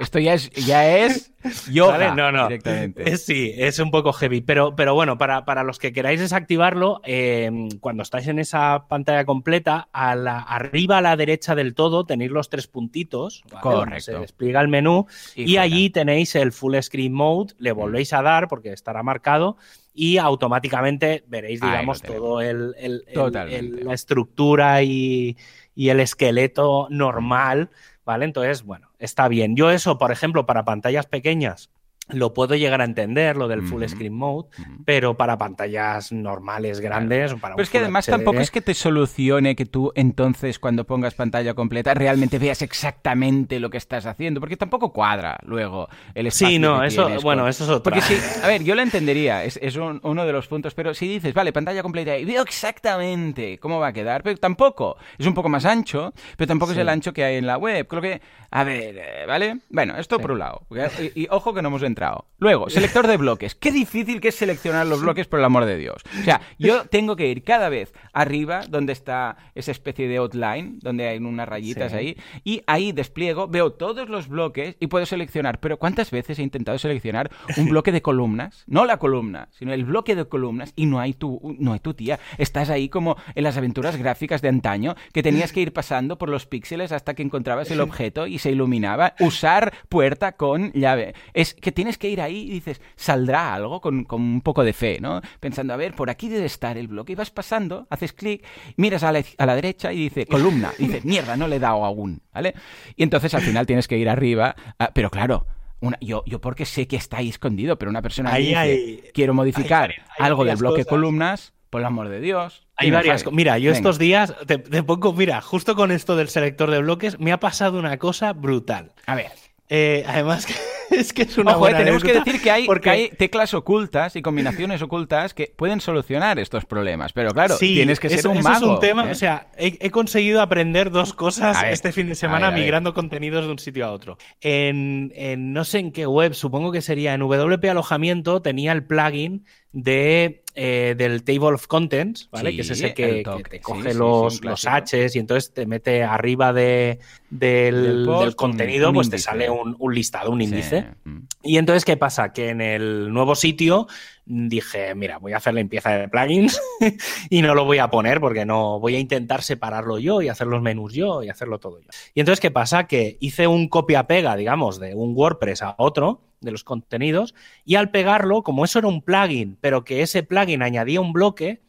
Speaker 1: Esto ya es, ya es yoga
Speaker 2: ¿Vale? No, no.
Speaker 1: directamente.
Speaker 2: Es- sí, es un poco heavy. Pero, pero bueno, para, para los que queráis desactivarlo, eh, cuando estáis en esa pantalla completa, a la, arriba a la derecha del todo tenéis los tres puntitos.
Speaker 1: Correcto.
Speaker 2: Se despliega el menú
Speaker 1: Y
Speaker 2: allí tenéis el full screen mode. Le volvéis a dar porque estará marcado. Y automáticamente veréis, digamos, todo el, el- el- la estructura y, y el esqueleto normal, ¿vale? Entonces, bueno, está bien. Yo eso, por ejemplo, para pantallas pequeñas, lo puedo llegar a entender, lo del full screen mode, pero para pantallas normales, grandes, para
Speaker 1: Pero es que además
Speaker 2: HD,
Speaker 1: tampoco es que te solucione que tú entonces cuando pongas pantalla completa realmente veas exactamente lo que estás haciendo, porque tampoco cuadra luego el espacio
Speaker 2: Sí, no,
Speaker 1: que
Speaker 2: eso,
Speaker 1: tienes
Speaker 2: bueno,
Speaker 1: con-
Speaker 2: eso es otra.
Speaker 1: Porque sí, a ver, yo lo entendería, es, es un- uno de los puntos, pero si dices, vale, pantalla completa y veo exactamente cómo va a quedar, pero tampoco, es un poco más ancho, pero tampoco es el ancho que hay en la web. Creo que, a ver, eh, ¿vale? Bueno, esto
Speaker 2: Sí.
Speaker 1: por un lado. Y, y ojo que no hemos entrado. Luego, selector de bloques. Qué difícil que es seleccionar los bloques, por el amor de Dios. O sea, yo tengo que ir cada vez arriba, donde está esa especie de outline, donde hay unas rayitas
Speaker 2: Sí.
Speaker 1: ahí, y ahí despliego, veo todos los bloques y puedo seleccionar. Pero ¿cuántas veces he intentado seleccionar un bloque de columnas? No la columna, sino el bloque de columnas y no hay tu, no hay tu tía. Estás ahí como en las aventuras gráficas de antaño, que tenías que ir pasando por los píxeles hasta que encontrabas el objeto y se iluminaba. Usar puerta con llave. Es que tienes que ir ahí y dices, saldrá algo con, con un poco de fe, ¿no? Pensando, a ver, por aquí debe estar el bloque. Y vas pasando, haces clic, miras a la, a la derecha y dice, columna. Y dices, mierda, no le he dado aún, ¿vale? Y entonces al final tienes que ir arriba, ah, pero claro. Una, yo, yo porque sé que está ahí escondido, pero una persona
Speaker 2: Ahí
Speaker 1: dice,
Speaker 2: hay-
Speaker 1: quiero modificar
Speaker 2: hay vari- hay
Speaker 1: algo del bloque
Speaker 2: cosas.
Speaker 1: columnas, por el amor de Dios.
Speaker 2: Hay varias cosas. Mira, yo
Speaker 1: Venga.
Speaker 2: estos días te, te pongo, mira, justo con esto del selector de bloques, me ha pasado una cosa brutal.
Speaker 1: A ver.
Speaker 2: Eh, además, es que es una
Speaker 1: Ojo, eh,
Speaker 2: buena
Speaker 1: tenemos que decir que hay,
Speaker 2: porque-
Speaker 1: que hay teclas ocultas y combinaciones ocultas que pueden solucionar estos problemas. Pero claro,
Speaker 2: Sí,
Speaker 1: tienes que ser
Speaker 2: eso,
Speaker 1: un
Speaker 2: eso
Speaker 1: mago.
Speaker 2: es un tema.
Speaker 1: ¿eh?
Speaker 2: O sea, he, he conseguido aprender dos cosas
Speaker 1: ver,
Speaker 2: este fin de semana
Speaker 1: ver.
Speaker 2: migrando contenidos de un sitio a otro. En, en no sé en qué web, supongo que sería en WP Alojamiento, tenía el plugin de, eh, del Table of Contents, ¿vale?
Speaker 1: Sí,
Speaker 2: que es ese que, te coge
Speaker 1: sí,
Speaker 2: los, los. Hs y entonces te mete arriba de, del,
Speaker 1: Del post
Speaker 2: del
Speaker 1: un-
Speaker 2: contenido,
Speaker 1: un
Speaker 2: pues te sale un, un listado, un índice.
Speaker 1: Mm.
Speaker 2: Y entonces, ¿qué pasa? Que en el nuevo sitio dije, mira, voy a hacer limpieza de plugins y no lo voy a poner porque no voy a intentar separarlo yo y hacer los menús yo y hacerlo todo yo. Y entonces, ¿qué pasa? Que hice un copia-pega, digamos, de un WordPress a otro de los contenidos y al pegarlo, como eso era un plugin, pero que ese plugin añadía un bloque,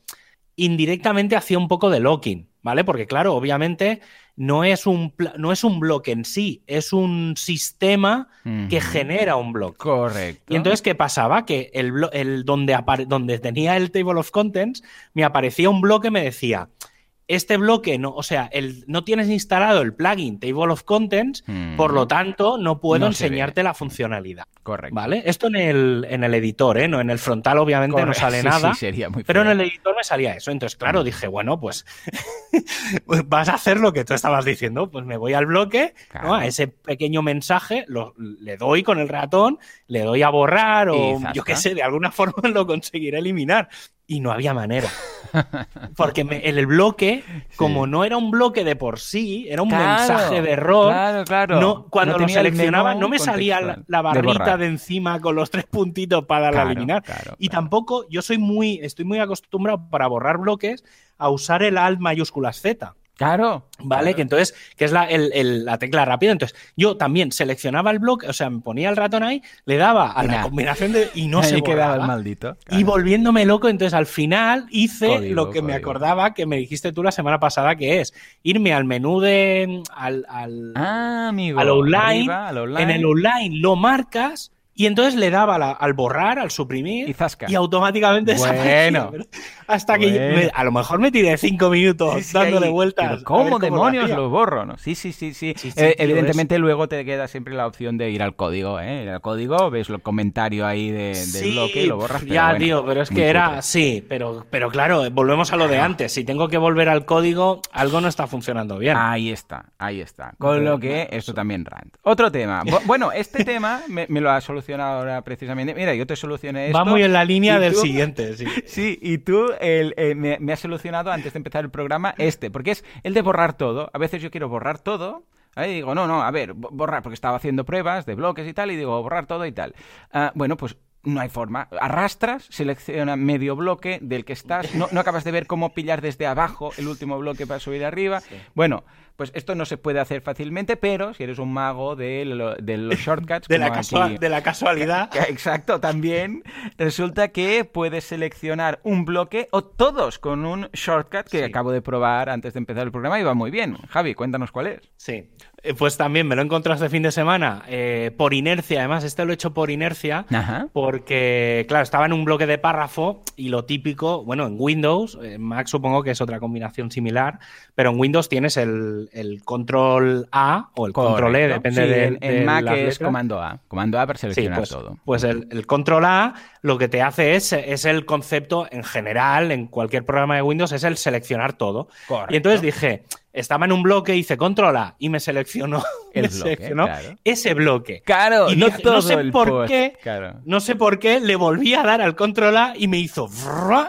Speaker 2: indirectamente hacía un poco de locking, ¿vale? Porque claro, obviamente no es un, no es un bloque en sí, es un sistema que genera un bloque.
Speaker 1: Correcto.
Speaker 2: Y entonces, ¿qué pasaba? Que el, el donde, donde tenía el table of contents, me aparecía un bloque, me decía, este bloque, no, o sea, el, no tienes instalado el plugin table of contents,
Speaker 1: Mm.
Speaker 2: por lo tanto, no puedo
Speaker 1: No
Speaker 2: enseñarte la funcionalidad.
Speaker 1: Correcto.
Speaker 2: ¿Vale? Esto en el, en el editor, ¿eh? No, en el frontal, obviamente, no sale
Speaker 1: Sí,
Speaker 2: nada.
Speaker 1: sí, sería muy
Speaker 2: Pero en el editor me salía eso. Entonces, claro, dije, bueno, pues vas a hacer lo que tú estabas diciendo. Pues me voy al bloque, ¿no? A ese pequeño mensaje, lo- le doy con el ratón, le doy a borrar o yo qué sé, de alguna forma lo conseguiré eliminar. Y no había manera. Porque me- el bloque, como no era un bloque de por sí, era un
Speaker 1: Claro,
Speaker 2: mensaje de error.
Speaker 1: Claro, claro.
Speaker 2: No, cuando
Speaker 1: No
Speaker 2: lo seleccionaba, no me salía la, la barrita de, encima con los tres puntitos para darle a
Speaker 1: Claro,
Speaker 2: eliminar.
Speaker 1: claro,
Speaker 2: y
Speaker 1: claro.
Speaker 2: tampoco, yo soy muy, estoy muy acostumbrado para borrar bloques a usar el alt mayúsculas Z.
Speaker 1: Claro.
Speaker 2: ¿Vale? Que entonces, que es la, el- el- la tecla rápida. Entonces, yo también seleccionaba el bloque, o sea, me ponía el ratón ahí, le daba a la combinación de. y no
Speaker 1: Ahí
Speaker 2: se
Speaker 1: quedaba el maldito.
Speaker 2: Y volviéndome loco, entonces al final hice
Speaker 1: Código,
Speaker 2: lo que me acordaba que me dijiste tú la semana pasada, que es irme al menú de. al, al-
Speaker 1: Ah, amigo.
Speaker 2: al online,
Speaker 1: Arriba, al online.
Speaker 2: En el online lo marcas y entonces le daba la- al borrar, al suprimir
Speaker 1: Y zasca.
Speaker 2: y automáticamente
Speaker 1: Bueno.
Speaker 2: Hasta que me- a lo mejor me tiré cinco minutos
Speaker 1: Sí, sí,
Speaker 2: dándole
Speaker 1: ahí.
Speaker 2: vueltas.
Speaker 1: Pero ¿Cómo demonios lo borro? ¿no? Sí, sí, sí, sí. Eh, evidentemente luego te queda siempre la opción de ir al código, ¿eh? Ir al código, ves el comentario ahí de- del bloque y lo borras. pero
Speaker 2: ya,
Speaker 1: bueno,
Speaker 2: tío, pero es que era. Sí, pero, pero claro, volvemos a lo de antes. Si tengo que volver al código, algo no está funcionando bien.
Speaker 1: Ahí está, ahí está. Con lo que esto también rant. Otro tema. Bu- Bueno, este tema me, me lo ha solucionado ahora precisamente. Mira, yo te solucioné esto.
Speaker 2: Va muy en la línea del
Speaker 1: tú-
Speaker 2: siguiente, sí.
Speaker 1: Sí, y tú el, eh, me, me has solucionado antes de empezar el programa este, porque es el de borrar todo. A veces yo quiero borrar todo. Y digo, no, no, a ver, bo- borrar, porque estaba haciendo pruebas de bloques y tal, y digo, borrar todo y tal. Ah, bueno, pues no hay forma. Arrastras, selecciona medio bloque del que estás, no, no acabas de ver cómo pillar desde abajo el último bloque para subir arriba. Bueno, pues esto no se puede hacer fácilmente, pero si eres un mago de, lo- de los shortcuts,
Speaker 2: De la, de la casualidad.
Speaker 1: Exacto, también resulta que puedes seleccionar un bloque o todos con un shortcut que
Speaker 2: Sí.
Speaker 1: acabo de probar antes de empezar el programa y va muy bien. Javi, cuéntanos cuál es.
Speaker 2: Sí. Eh, Pues también me lo he encontrado este fin de semana eh, por inercia. Además, este lo he hecho por inercia.
Speaker 1: Ajá.
Speaker 2: Porque, claro, estaba en un bloque de párrafo y lo típico, bueno, en Windows, en Mac supongo que es otra combinación similar, pero en Windows tienes el, el control A o el control E, depende
Speaker 1: Sí,
Speaker 2: de,
Speaker 1: en, en
Speaker 2: de
Speaker 1: Mac es
Speaker 2: letras.
Speaker 1: comando A. Comando A para
Speaker 2: Sí,
Speaker 1: seleccionar
Speaker 2: pues,
Speaker 1: todo.
Speaker 2: pues el, el control A lo que te hace es, es el concepto en general, en cualquier programa de Windows, es el seleccionar todo.
Speaker 1: Correcto.
Speaker 2: Y entonces dije, estaba en un bloque, hice control A y me seleccionó,
Speaker 1: El
Speaker 2: me
Speaker 1: bloque,
Speaker 2: seleccionó
Speaker 1: claro.
Speaker 2: ese bloque.
Speaker 1: Claro,
Speaker 2: Y
Speaker 1: no
Speaker 2: dije,
Speaker 1: todo
Speaker 2: no sé
Speaker 1: el
Speaker 2: por
Speaker 1: post,
Speaker 2: qué,
Speaker 1: claro.
Speaker 2: no sé por qué, le volví a dar al control A y me hizo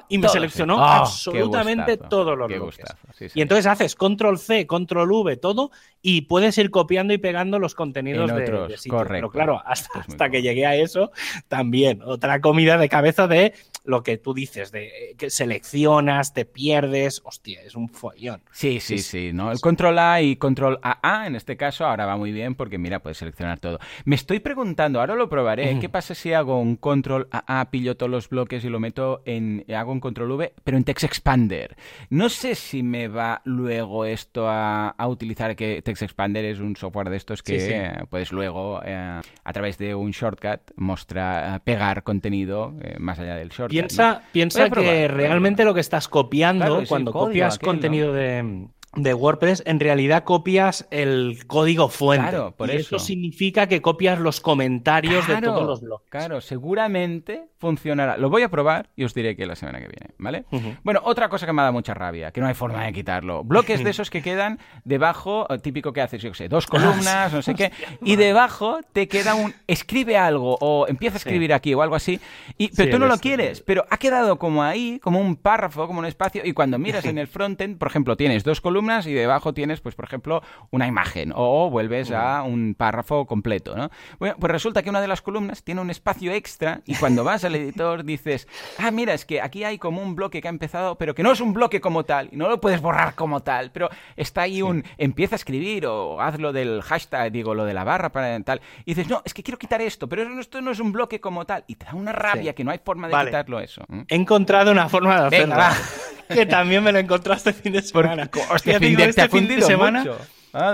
Speaker 2: y me
Speaker 1: Todo,
Speaker 2: seleccionó
Speaker 1: sí. Oh,
Speaker 2: absolutamente todos los
Speaker 1: qué
Speaker 2: bloques.
Speaker 1: sí,
Speaker 2: Y entonces haces control C, control V, todo, y puedes ir copiando y pegando los contenidos
Speaker 1: En otros,
Speaker 2: de sitio.
Speaker 1: correcto.
Speaker 2: Pero claro, hasta,
Speaker 1: Esto es muy
Speaker 2: hasta que llegué a eso, también, otra comida de cabeza de lo que tú dices, de eh, que seleccionas, te pierdes, hostia, es un follón.
Speaker 1: Sí, sí,
Speaker 2: Sí,
Speaker 1: sí, ¿no? El control A y control AA en este caso ahora va muy bien porque mira, puedes seleccionar todo. Me estoy preguntando, ahora lo probaré, ¿qué pasa si hago un control AA, pillo todos los bloques y lo meto en, hago un control V, pero en Text Expander? No sé si me va luego esto a, a utilizar, que Text Expander es un software de estos que
Speaker 2: Sí, sí.
Speaker 1: eh, puedes luego, eh, a través de un shortcut, mostrar, pegar contenido eh, más allá del shortcut.
Speaker 2: Piensa, piensa que realmente lo que estás copiando
Speaker 1: Claro,
Speaker 2: cuando copias contenido de, de WordPress, en realidad copias el código fuente.
Speaker 1: Claro, por
Speaker 2: y eso. significa que copias los comentarios de todos los blogs.
Speaker 1: Claro, seguramente funcionará. Lo voy a probar y os diré que la semana que viene, ¿vale? Bueno, otra cosa que me ha dado mucha rabia, que no hay forma de quitarlo. Bloques de esos que quedan debajo, eh, típico que haces, yo sé, dos columnas, no sé qué, y debajo te queda un escribe algo o empieza a escribir aquí o algo así, y, pero tú no lo quieres, pero ha quedado como ahí, como un párrafo, como un espacio, y cuando miras en el frontend, por ejemplo, tienes dos columnas, y debajo tienes, pues, por ejemplo, una imagen o vuelves a un párrafo completo, ¿no? Bueno, pues resulta que una de las columnas tiene un espacio extra y cuando vas al editor dices, ah, mira, es que aquí hay como un bloque que ha empezado, pero que no es un bloque como tal y no lo puedes borrar como tal, pero está ahí un empieza a escribir o hazlo del hashtag, digo, lo de la barra para tal. Y dices, no, es que quiero quitar esto, pero esto no es un bloque como tal. Y te da una rabia que no hay forma de quitarlo eso.
Speaker 2: He encontrado una forma de hacerlo. que también me lo encontraste este fin de semana.
Speaker 1: Hostia, fin de, este fin de semana.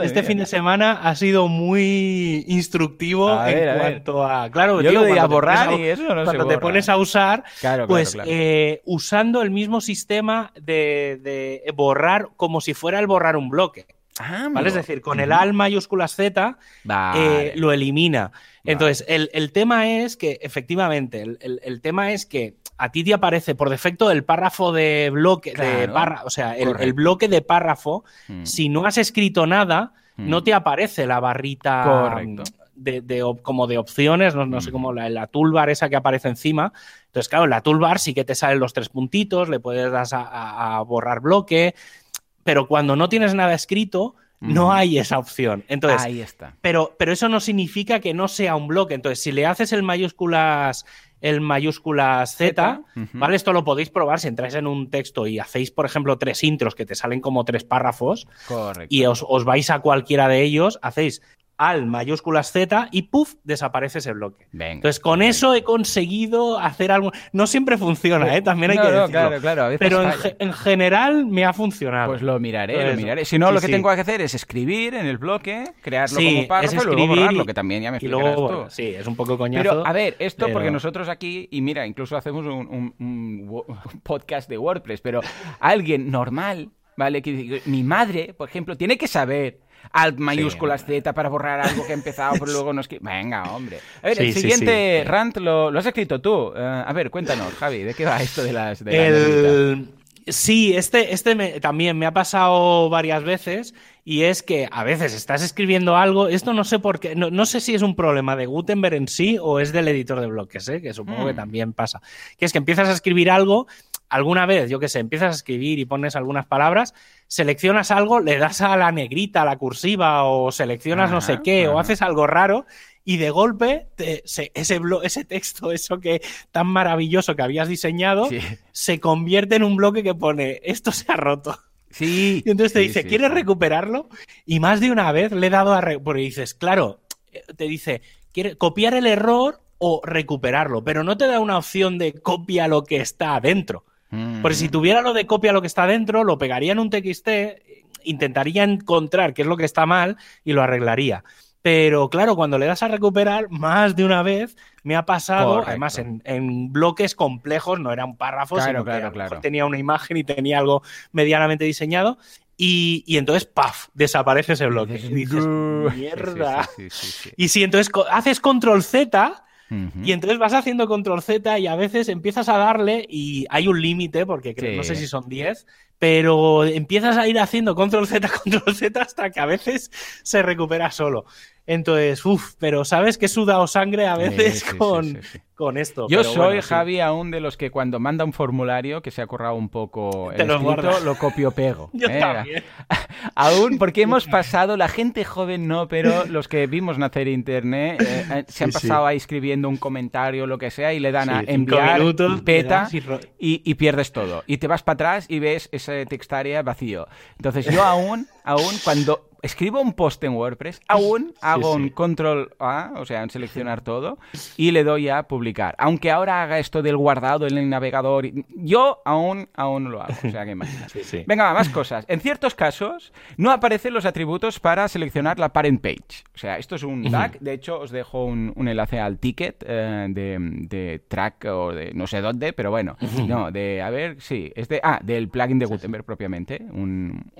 Speaker 2: este fin de semana ha sido muy instructivo en cuanto a. Claro,
Speaker 1: yo lo a borrar y eso no
Speaker 2: Cuando te pones a usar, pues eh, usando el mismo sistema de, borrar como si fuera el borrar un bloque. Ah, ¿Vale? Es decir, con el al mayúsculas Z eh, lo elimina. Entonces, el, tema es que, efectivamente, el, tema es que a ti te aparece por defecto el párrafo de bloque, de o sea, el, bloque de párrafo. Mm. Si no has escrito nada, mm. no te aparece la barrita De, como de opciones, no, sé mm. cómo la, la, toolbar esa que aparece encima. Entonces, claro, en la toolbar sí que te salen los tres puntitos, le puedes dar a borrar bloque, pero cuando no tienes nada escrito, no hay esa opción. Entonces,
Speaker 1: Ahí está.
Speaker 2: Pero, pero eso no significa que no sea un bloque. Entonces, si le haces el mayúsculas el mayúsculas Z, ¿vale? Esto lo podéis probar si entráis en un texto y hacéis, por ejemplo, tres intros que te salen como tres párrafos
Speaker 1: Correcto.
Speaker 2: y os, os, vais a cualquiera de ellos, hacéis al mayúsculas Z y puff, desaparece ese bloque. Entonces, con eso he conseguido hacer algo. No siempre funciona, ¿eh? También hay que decirlo.
Speaker 1: claro, claro.
Speaker 2: Pero en, general me ha funcionado.
Speaker 1: Pues lo miraré, lo miraré. Si no, lo que tengo que hacer es escribir en el bloque, crearlo como párrafo y luego borrarlo, que también ya me explicarás tú.
Speaker 2: Sí, es un poco coñazo.
Speaker 1: Pero, a ver, esto porque nosotros aquí, y mira, incluso hacemos un, un podcast de WordPress, pero alguien normal, ¿vale? Que mi madre, por ejemplo, tiene que saber alt mayúsculas Z para borrar algo que ha empezado, pero luego no es que... Venga, hombre. A ver, el siguiente rant lo, has escrito tú. Eh, a ver, cuéntanos, Javi, ¿de qué va esto de las...
Speaker 2: el... Sí, este, este también me ha pasado varias veces y es que a veces estás escribiendo algo, esto no sé por qué, no, sé si es un problema de Gutenberg en sí o es del editor de bloques, ¿eh? que supongo que mm. también pasa, que es que empiezas a escribir algo alguna vez, yo qué sé, empiezas a escribir y pones algunas palabras, seleccionas algo, le das a la negrita, a la cursiva, o seleccionas no sé qué, o haces algo raro, y de golpe ese, ese texto, eso que tan maravilloso que habías diseñado, se convierte en un bloque que pone esto se ha roto.
Speaker 1: Sí.
Speaker 2: Y entonces te dice, ¿quieres recuperarlo? Y más de una vez le he dado a. Porque dices, claro, te dice, ¿quiere copiar el error o recuperarlo? Pero no te da una opción de copia lo que está adentro. Porque si tuviera lo de copia lo que está dentro, lo pegaría en un TXT, intentaría encontrar qué es lo que está mal y lo arreglaría. Pero claro, cuando le das a recuperar, más de una vez me ha pasado, además en, bloques complejos, no era un párrafo, sino que tenía una imagen y tenía algo medianamente diseñado. Y, entonces, ¡paf! desaparece ese bloque. Y dices, mierda. y si entonces haces control Z, y entonces vas haciendo control Z y a veces empiezas a darle y hay un límite, porque no sé si son 10, pero empiezas a ir haciendo control Z, control Z hasta que a veces se recupera solo. Entonces, uff, pero sabes que he sudado sangre a veces con, con esto.
Speaker 1: Yo soy, Javi, aún de los que cuando manda un formulario que se ha currado un poco el escrito, lo copio pego.
Speaker 2: Yo ¿eh? también.
Speaker 1: aún, porque hemos pasado, la gente joven no, pero los que vimos nacer Internet eh, eh, se han pasado ahí escribiendo un comentario, lo que sea, y le dan a enviar, peta, y, y, pierdes todo. Y te vas para atrás y ves ese textaria vacío. Entonces yo aún, aún cuando escribo un post en WordPress, aún hago un control A, o sea, en seleccionar todo, y le doy a publicar. Aunque ahora haga esto del guardado en el navegador, yo aún, aún no lo hago. O sea, que Venga, más cosas. En ciertos casos, no aparecen los atributos para seleccionar la parent page. O sea, esto es un bug. De hecho, os dejo un, enlace al ticket eh, de, track o de no sé dónde, pero bueno, no, de, a ver, sí, es de, ah, del plugin de Gutenberg propiamente, un,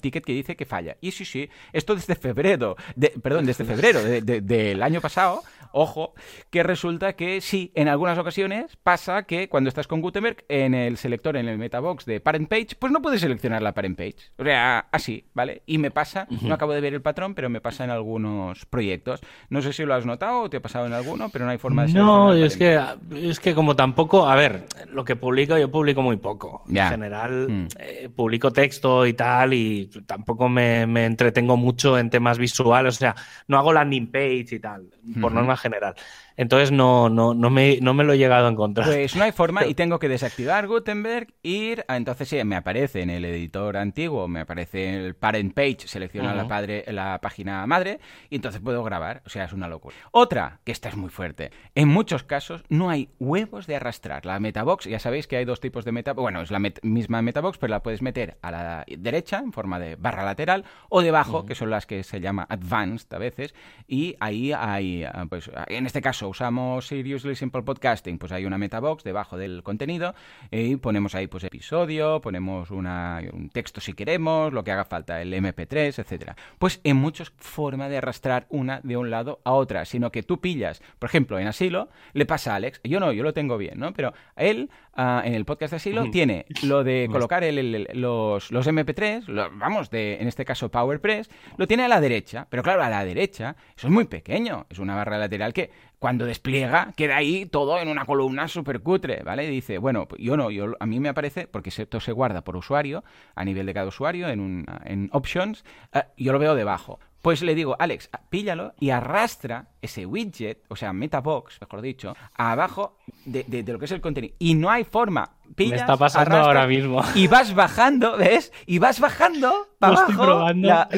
Speaker 1: ticket que dice que falla. Y sí, sí, esto desde febrero, de, perdón, desde febrero del año pasado, ojo, que resulta que sí, en algunas ocasiones pasa que cuando estás con Gutenberg, en el selector, en el metabox de parent page, pues no puedes seleccionar la parent page. O sea, así, ¿vale? Y me pasa, no acabo de ver el patrón, pero me pasa en algunos proyectos. No sé si lo has notado o te ha pasado en alguno, pero no hay forma de
Speaker 2: No, es que, es que como tampoco, a ver, lo que publico, yo publico muy poco. En general, mm. eh, publico texto y tal, y tampoco me, entretengo mucho en temas visuales, o sea, no hago landing page y tal, por norma general. Entonces no, no, no, me, no me lo he llegado a encontrar.
Speaker 1: Pues no hay forma y tengo que desactivar Gutenberg, ir, a, entonces sí, me aparece en el editor antiguo, me aparece en el parent page, selecciona la, padre, la página madre y entonces puedo grabar. O sea, es una locura. Otra, que esta es muy fuerte. En muchos casos no hay huevos de arrastrar. La metabox, ya sabéis que hay dos tipos de metabox. Bueno, es la misma metabox, pero la puedes meter a la derecha en forma de barra lateral o debajo, que son las que se llama advanced a veces. Y ahí hay, ah, pues en este caso, usamos Seriously Simple Podcasting, pues hay una metabox debajo del contenido y ponemos ahí pues episodio, ponemos una, un texto si queremos, lo que haga falta, el MP3, etcétera. Pues en muchos forma de arrastrar una de un lado a otra, sino que tú pillas, por ejemplo, en Asilo le pasa a Alex, yo no, yo lo tengo bien, ¿no? Pero él ah, en el podcast de Asilo tiene lo de colocar el, los, los, MP3, vamos, de en este caso PowerPress, lo tiene a la derecha, pero claro, a la derecha eso es muy pequeño, es una barra lateral que cuando despliega, queda ahí todo en una columna súper cutre, ¿vale? dice, bueno, pues yo no, yo, a mí me aparece, porque esto se guarda por usuario, a nivel de cada usuario, en, un, en options, eh, yo lo veo debajo. Pues le digo, Alex, píllalo y arrastra ese widget, o sea, Metabox, mejor dicho, abajo de, lo que es el contenido. Y no hay forma. Pillas,
Speaker 2: Me está pasando ahora mismo.
Speaker 1: Y vas bajando, ¿ves? Y vas bajando para abajo,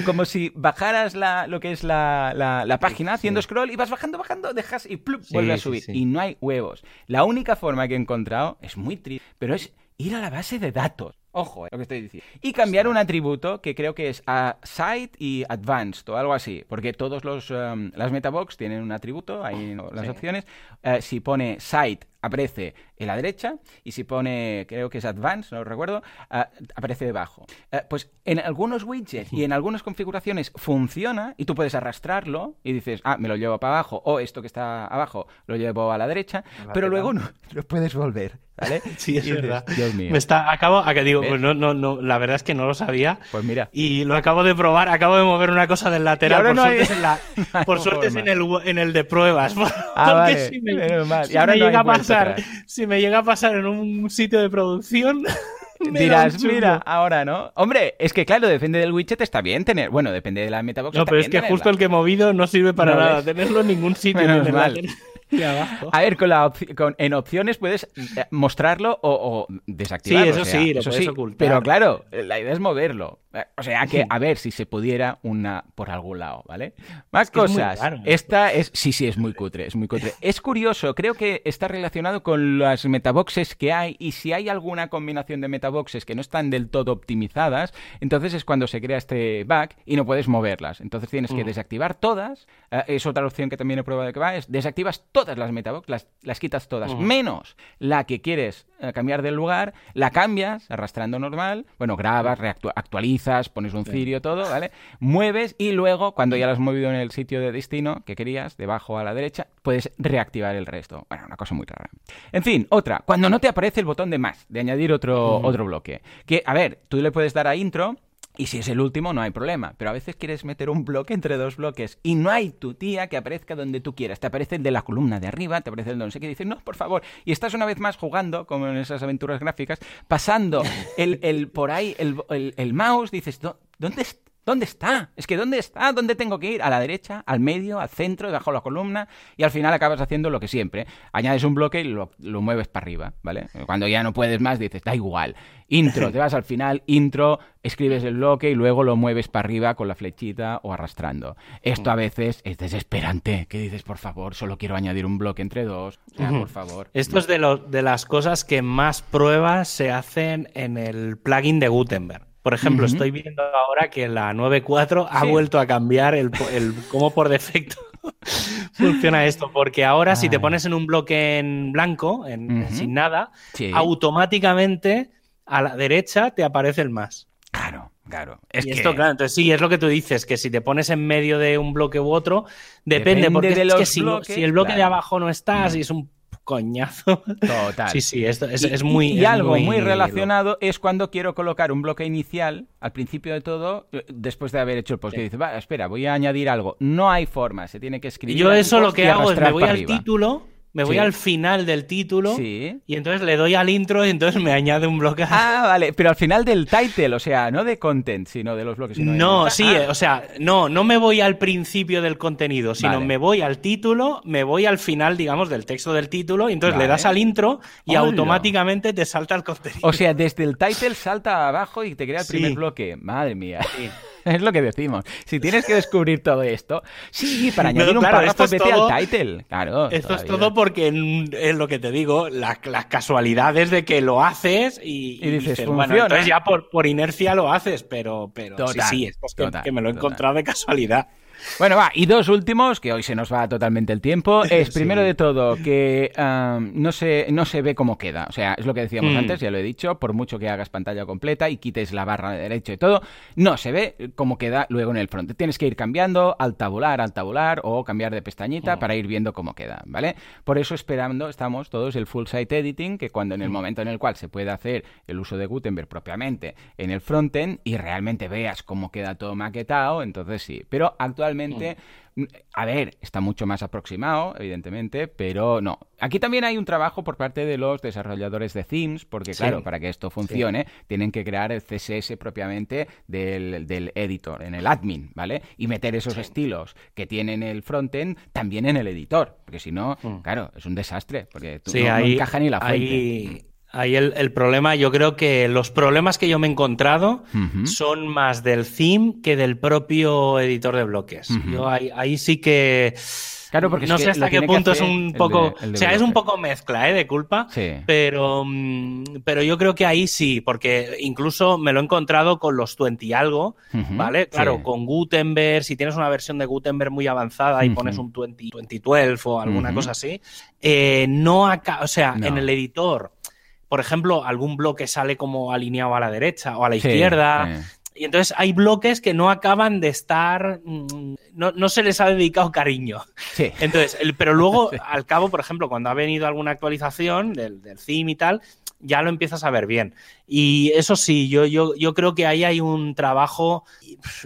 Speaker 1: como si bajaras la, lo que es la, la, página haciendo scroll y vas bajando, bajando, dejas y plup, vuelve a subir. Y no hay huevos. La única forma que he encontrado es muy triste, pero es ir a la base de datos. Ojo, eh, lo que estoy diciendo. Y cambiar un atributo que creo que es a Site y Advanced o algo así. Porque todos los um, las Metabox tienen un atributo, ahí las opciones. Eh, si pone Site aparece en la derecha y si pone, creo que es Advanced, no lo recuerdo, eh, aparece debajo. Pues en algunos widgets y en algunas configuraciones funciona y tú puedes arrastrarlo y dices, ah, me lo llevo para abajo o esto que está abajo lo llevo a la derecha, pero luego no lo puedes volver. ¿Vale?
Speaker 2: Sí, es verdad. Dios mío. Me está, acabo, a que digo, pues no, no, no, la verdad es que no lo sabía.
Speaker 1: Pues mira.
Speaker 2: Y lo acabo de probar, acabo de mover una cosa del lateral. Por suerte, es, en, la, por suerte es en, el, en el de pruebas.
Speaker 1: Ah, vale. y ahora no
Speaker 2: si me llega a pasar en un sitio de producción.
Speaker 1: Dirás, mira, ahora no. Hombre, es que claro, depende del widget, está bien tener. Bueno, depende de la metabox.
Speaker 2: No, pero es que justo el que he movido no sirve para nada. Tenerlo en ningún sitio.
Speaker 1: A ver, con la en opciones puedes eh, mostrarlo o, desactivarlo.
Speaker 2: Sí, eso sí, lo puedes ocultar.
Speaker 1: Pero claro, la idea es moverlo. O sea, que a ver si se pudiera una por algún lado, ¿vale? Más cosas. Esta es, sí, sí, es muy cutre, es muy cutre. Es curioso, creo que está relacionado con las metaboxes que hay y si hay alguna combinación de metaboxes que no están del todo optimizadas, entonces es cuando se crea este bug y no puedes moverlas. Entonces tienes que mm. desactivar todas. Eh, es otra opción que también he probado que va, es desactivas todas las metaboxes, las, quitas todas, mm. menos la que quieres eh, cambiar del lugar, la cambias arrastrando normal, bueno, grabas, actualizas pones un cirio, todo, ¿vale? Mueves y luego, cuando ya lo has movido en el sitio de destino que querías, debajo a la derecha, puedes reactivar el resto. Bueno, una cosa muy rara. En fin, otra, cuando no te aparece el botón de más, de añadir otro, otro bloque. Que, a ver, tú le puedes dar a intro y si es el último, no hay problema. Pero a veces quieres meter un bloque entre dos bloques y no hay tu tía que aparezca donde tú quieras. Te aparece el de la columna de arriba, te aparece el de no sé qué. Dices, no, por favor. Y estás una vez más jugando, como en esas aventuras gráficas, pasando el, el por ahí el, el, mouse. Dices, ¿dónde, ¿Dónde está? Es que ¿dónde está? ¿Dónde tengo que ir? ¿A la derecha? ¿Al medio? ¿Al centro? ¿Debajo de la columna? Y al final acabas haciendo lo que siempre. Añades un bloque y lo, lo mueves para arriba, ¿vale? Cuando ya no puedes más dices, da igual. Intro, te vas al final, intro, escribes el bloque y luego lo mueves para arriba con la flechita o arrastrando. Esto a veces es desesperante. ¿Qué dices, por favor? Solo quiero añadir un bloque entre dos. O sea, por favor.
Speaker 2: Esto es de, lo, de las cosas que más pruebas se hacen en el plugin de Gutenberg. Por ejemplo, estoy viendo ahora que la 9.4 ha vuelto a cambiar el, el cómo por defecto funciona esto, porque ahora si te pones en un bloque en blanco, en, sin nada, automáticamente a la derecha te aparece el más.
Speaker 1: Claro. Claro,
Speaker 2: es y esto, claro, entonces sí, es lo que tú dices, que si te pones en medio de un bloque u otro, depende, porque de es que si, el bloque de abajo no está, si es un coñazo.
Speaker 1: Total.
Speaker 2: Sí, sí, esto es, muy.
Speaker 1: Y, algo muy, relacionado es cuando quiero colocar un bloque inicial al principio de todo, después de haber hecho el post, que dice, va, espera, voy a añadir algo. No hay forma, se tiene que escribir.
Speaker 2: Yo eso lo que hago es me voy al título me voy al final del título y entonces le doy al intro y entonces me añade un bloque.
Speaker 1: Ah, vale, pero al final del title, o sea, no de content, sino de los bloques.
Speaker 2: No, sí, ah. o sea, no, no me voy al principio del contenido, sino me voy al título, me voy al final, digamos, del texto del título y entonces le das al intro y automáticamente te salta el contenido.
Speaker 1: O sea, desde el title salta abajo y te crea el primer bloque. Madre mía. Es lo que decimos. Si tienes que descubrir todo esto, sí, para añadir un párrafo, vete al title. Claro.
Speaker 2: Esto es todo porque es lo que te digo, las, casualidades de que lo haces y,
Speaker 1: dices, bueno,
Speaker 2: entonces ya por, por, inercia lo haces, pero, pero sí, sí, esto es que, me lo he encontrado de casualidad.
Speaker 1: Bueno, va, y dos últimos, que hoy se nos va totalmente el tiempo, es primero de todo que no, se, no se ve cómo queda. O sea, es lo que decíamos mm. antes, ya lo he dicho, por mucho que hagas pantalla completa y quites la barra de derecho y todo, no se ve cómo queda luego en el front. Tienes que ir cambiando al tabular, al tabular o cambiar de pestañita mm. para ir viendo cómo queda, ¿vale? Por eso esperando, estamos todos el full site editing, que cuando en el mm. momento en el cual se puede hacer el uso de Gutenberg propiamente en el frontend y realmente veas cómo queda todo maquetado, entonces sí. Pero actualmente actualmente, mm. a ver, está mucho más aproximado, evidentemente, pero no. Aquí también hay un trabajo por parte de los desarrolladores de themes, porque claro, para que esto funcione, tienen que crear el CSS propiamente del, editor, en el admin, ¿vale? Y meter esos estilos que tienen el frontend también en el editor, porque si no, mm. claro, es un desastre, porque tú no, encaja ni la fuente.
Speaker 2: Ahí el, problema, yo creo que los problemas que yo me he encontrado son más del theme que del propio editor de bloques. Yo ahí, sí que...
Speaker 1: Claro, porque
Speaker 2: no sé hasta qué punto es un poco, o sea, es un poco mezcla, ¿eh? De culpa, pero, mm, pero yo creo que ahí sí, porque incluso me lo he encontrado con los 20 y algo, ¿vale? Claro, con Gutenberg, si tienes una versión de Gutenberg muy avanzada y pones un 20, 2012 o alguna cosa así, eh, no acá, o sea, en el editor por ejemplo, algún bloque sale como alineado a la derecha o a la izquierda. Y entonces hay bloques que no acaban de estar, mm, no, se les ha dedicado cariño.
Speaker 1: Sí.
Speaker 2: Entonces, pero luego, al cabo, por ejemplo, cuando ha venido alguna actualización del, del theme y tal, ya lo empiezas a ver bien. Y eso sí, yo, yo, yo creo que ahí hay un trabajo,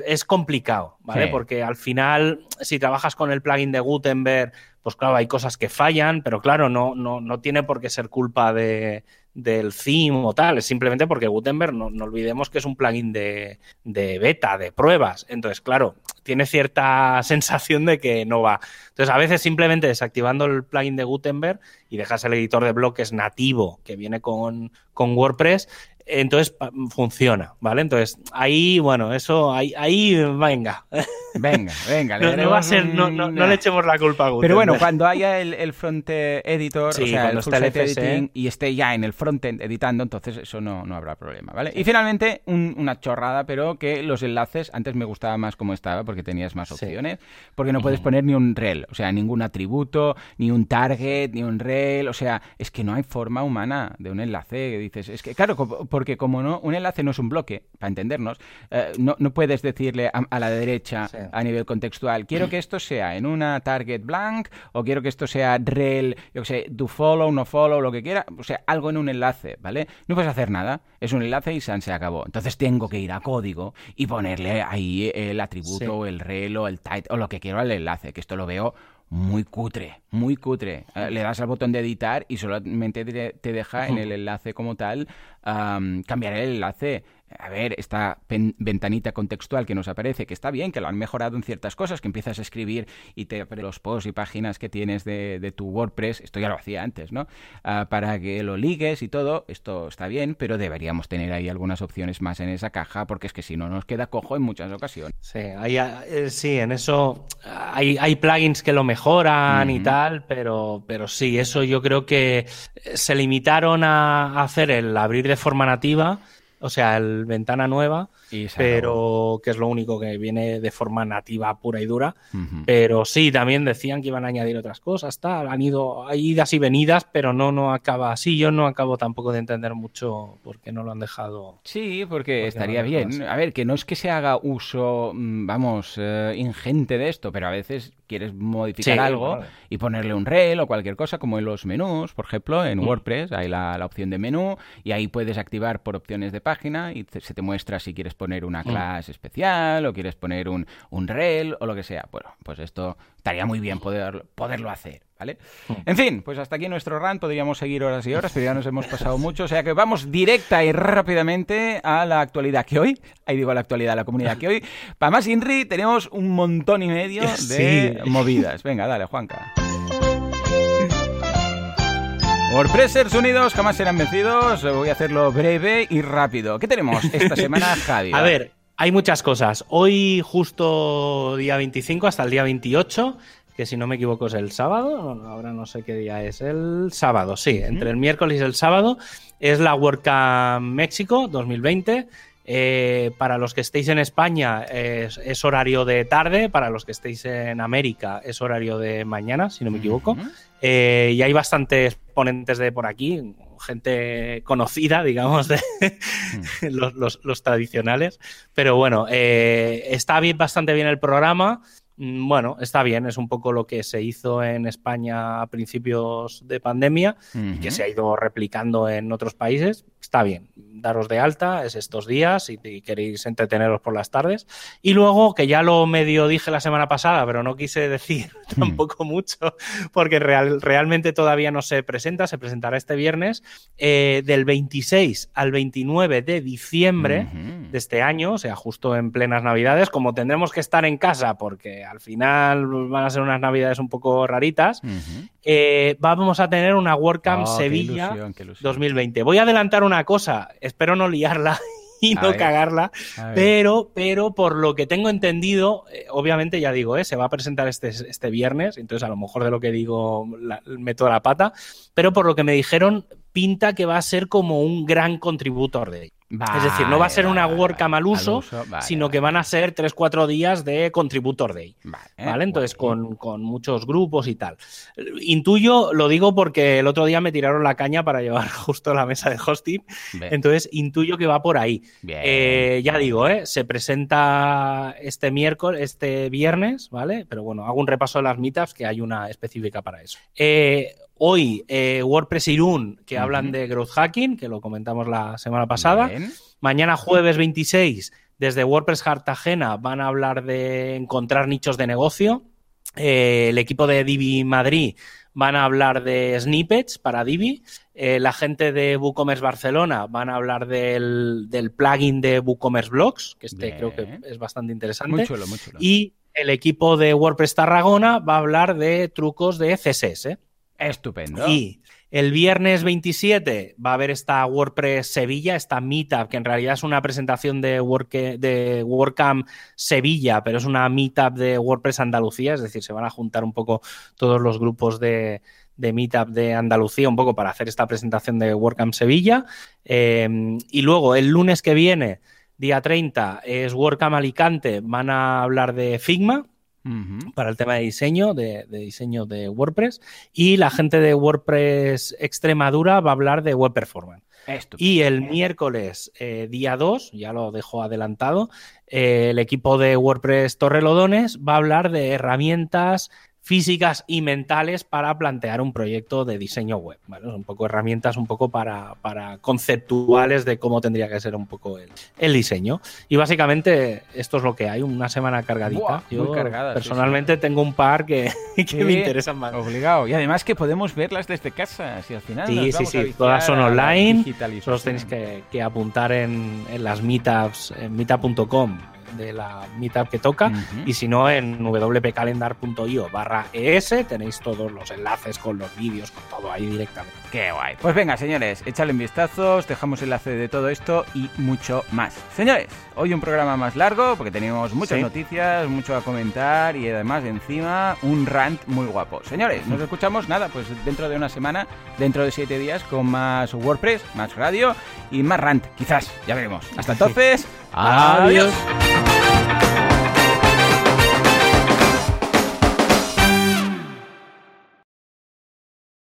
Speaker 2: es complicado, ¿vale? Porque al final, si trabajas con el plugin de Gutenberg, pues claro, hay cosas que fallan, pero claro, no, no, no tiene por qué ser culpa de, del theme o tal, es simplemente porque Gutenberg, no, olvidemos que es un plugin de, beta, de pruebas. Entonces, claro, tiene cierta sensación de que no va. Entonces, a veces simplemente desactivando el plugin de Gutenberg y dejas el editor de bloques nativo que viene con, con WordPress, entonces funciona, ¿vale? Entonces, ahí, bueno, eso, ahí, ahí venga.
Speaker 1: Venga, venga.
Speaker 2: no, va a ser, no, no, le echemos la culpa a Gutenberg.
Speaker 1: Pero bueno, cuando haya el, front editor, o sea, el editing y esté ya en el frontend editando, entonces eso no, no habrá problema, ¿vale? Y finalmente, una chorrada, pero que los enlaces, antes me gustaba más como estaba porque tenías más opciones, porque no puedes poner ni un rel, o sea, ningún atributo, ni un target, ni un rel, o sea, es que no hay forma humana de un enlace, dices, es que, claro, porque como no, un enlace no es un bloque, para entendernos, eh, no, no, puedes decirle a, la derecha a nivel contextual, quiero que esto sea en una target blank o quiero que esto sea rel, yo que sé, do follow, no follow, lo que quiera, o sea, algo en un enlace, ¿vale? No puedes hacer nada, es un enlace y se acabó. Entonces tengo que ir a código y ponerle ahí el atributo, el rel o el type o lo que quiero al enlace, que esto lo veo muy cutre, muy cutre. Eh, le das al botón de editar y solamente te deja en el enlace como tal cambiar el enlace a ver, esta ventanita contextual que nos aparece, que está bien, que lo han mejorado en ciertas cosas, que empiezas a escribir y te abre los posts y páginas que tienes de, tu WordPress, esto ya lo hacía antes, ¿no? Ah, para que lo ligues y todo, esto está bien, pero deberíamos tener ahí algunas opciones más en esa caja, porque es que si no nos queda cojo en muchas ocasiones.
Speaker 2: Sí, eh, sí en eso hay, hay, plugins que lo mejoran y tal, pero, pero sí, eso yo creo que se limitaron a hacer el abrir de forma nativa o sea, el ventana nueva, pero que es lo único que viene de forma nativa pura y dura. Pero sí, también decían que iban a añadir otras cosas, tal. Han ido, hay idas y venidas, pero no, no acaba así. Yo no acabo tampoco de entender mucho por qué no lo han dejado.
Speaker 1: Sí, porque, estaría bien. A ver, que no es que se haga uso, mm, vamos, eh, ingente de esto, pero a veces quieres modificar algo y ponerle un rel o cualquier cosa, como en los menús, por ejemplo, en. WordPress hay la, opción de menú y ahí puedes activar por opciones de página y se te muestra si quieres poner una mm. clase especial o quieres poner un, un rel o lo que sea. Bueno, pues esto estaría muy bien poder, poderlo hacer. ¿Vale? Mm. En fin, pues hasta aquí nuestro rant, podríamos seguir horas y horas, pero ya nos hemos pasado mucho, o sea que vamos directa y rápidamente a la actualidad que hoy, ahí digo la actualidad, la comunidad que hoy, para más Inri tenemos un montón y medio de movidas. Venga, dale, Juanca. WordPressers unidos jamás serán vencidos, voy a hacerlo breve y rápido. ¿Qué tenemos esta semana, Javi?
Speaker 2: A ver, hay muchas cosas. Hoy justo día 25 hasta el día 28 que si no me equivoco es el sábado, ahora no sé qué día es, el sábado, sí, entre el miércoles y el sábado, es la WordCamp México 2020. Eh, para los que estéis en España es, horario de tarde, para los que estéis en América es horario de mañana, si no me equivoco. Eh, y hay bastantes de por aquí, gente conocida, digamos, de los, tradicionales. Pero bueno, eh, está bien, bastante bien el programa. Mm, bueno, está bien, es un poco lo que se hizo en España a principios de pandemia y que se ha ido replicando en otros países. Está bien, daros de alta, es estos días y, queréis entreteneros por las tardes. Y luego, que ya lo medio dije la semana pasada, pero no quise decir hmm. tampoco mucho, porque realmente todavía no se presenta, se presentará este viernes, eh, del 26 al 29 de diciembre de este año, o sea, justo en plenas navidades, como tendremos que estar en casa, porque al final van a ser unas navidades un poco raritas, eh, vamos a tener una WordCamp oh, Sevilla 2020. Voy a adelantar una cosa, espero no liarla y no cagarla, pero, pero por lo que tengo entendido, eh, obviamente ya digo, eh, se va a presentar este, este viernes, entonces a lo mejor de lo que digo meto la pata, pero por lo que me dijeron, pinta que va a ser como un gran contributor de ello es decir, no va a ser una WordCamp al uso, sino que van a ser 3-4 días de Contributor Day. Vale, entonces con, muchos grupos y tal. Intuyo, lo digo porque el otro día me tiraron la caña para llevar justo la mesa de hosting. Entonces intuyo que va por ahí. Eh, ya digo, ¿eh? se presenta este miércoles, este viernes, ¿vale? Pero bueno, hago un repaso de las meetups que hay una específica para eso. Eh, Hoy eh, WordPress Irún, que hablan de growth hacking, que lo comentamos la semana pasada. Mañana jueves 26, desde WordPress Cartagena, van a hablar de encontrar nichos de negocio. Eh, el equipo de Divi Madrid van a hablar de snippets para Divi. Eh, la gente de WooCommerce Barcelona van a hablar del, plugin de WooCommerce Blocks, que este creo que es bastante interesante. Muy chulo, muy chulo. Y el equipo de WordPress Tarragona va a hablar de trucos de CSS.
Speaker 1: Estupendo.
Speaker 2: Y el viernes 27 va a haber esta WordPress Sevilla, esta meetup, que en realidad es una presentación de, Work, de WordCamp Sevilla, pero es una meetup de WordPress Andalucía, es decir, se van a juntar un poco todos los grupos de, meetup de Andalucía un poco para hacer esta presentación de WordCamp Sevilla. Em, y luego el lunes que viene, día 30, es WordCamp Alicante, van a hablar de Figma, para el tema de diseño, de, diseño de WordPress. Y la gente de WordPress Extremadura va a hablar de Web Performance. Y el miércoles, eh, día 2, ya lo dejo adelantado, eh, el equipo de WordPress Torrelodones va a hablar de herramientas físicas y mentales para plantear un proyecto de diseño web. Un poco herramientas un poco para, conceptuales de cómo tendría que ser un poco el, diseño. Y básicamente esto es lo que hay, una semana cargadita. Yo personalmente tengo un par que, me interesan más.
Speaker 1: Obligado. Y además que podemos verlas desde casa, si al final.
Speaker 2: Sí, sí, sí. Todas son online. Solo tenéis que, apuntar en, en las meetups, en meetup.com de la meetup que toca. Y si no, en wpcalendar.io barra ES tenéis todos los enlaces con los vídeos, con todo ahí directamente.
Speaker 1: Qué guay. Pues venga, señores, échale un vistazo, dejamos enlace de todo esto y mucho más. Señores, hoy un programa más largo porque tenemos muchas noticias, mucho a comentar y además encima un rant muy guapo. Señores, nos escuchamos nada, pues dentro de una semana, dentro de siete días, con más WordPress, más radio y más rant, quizás, ya veremos. Hasta entonces, adiós.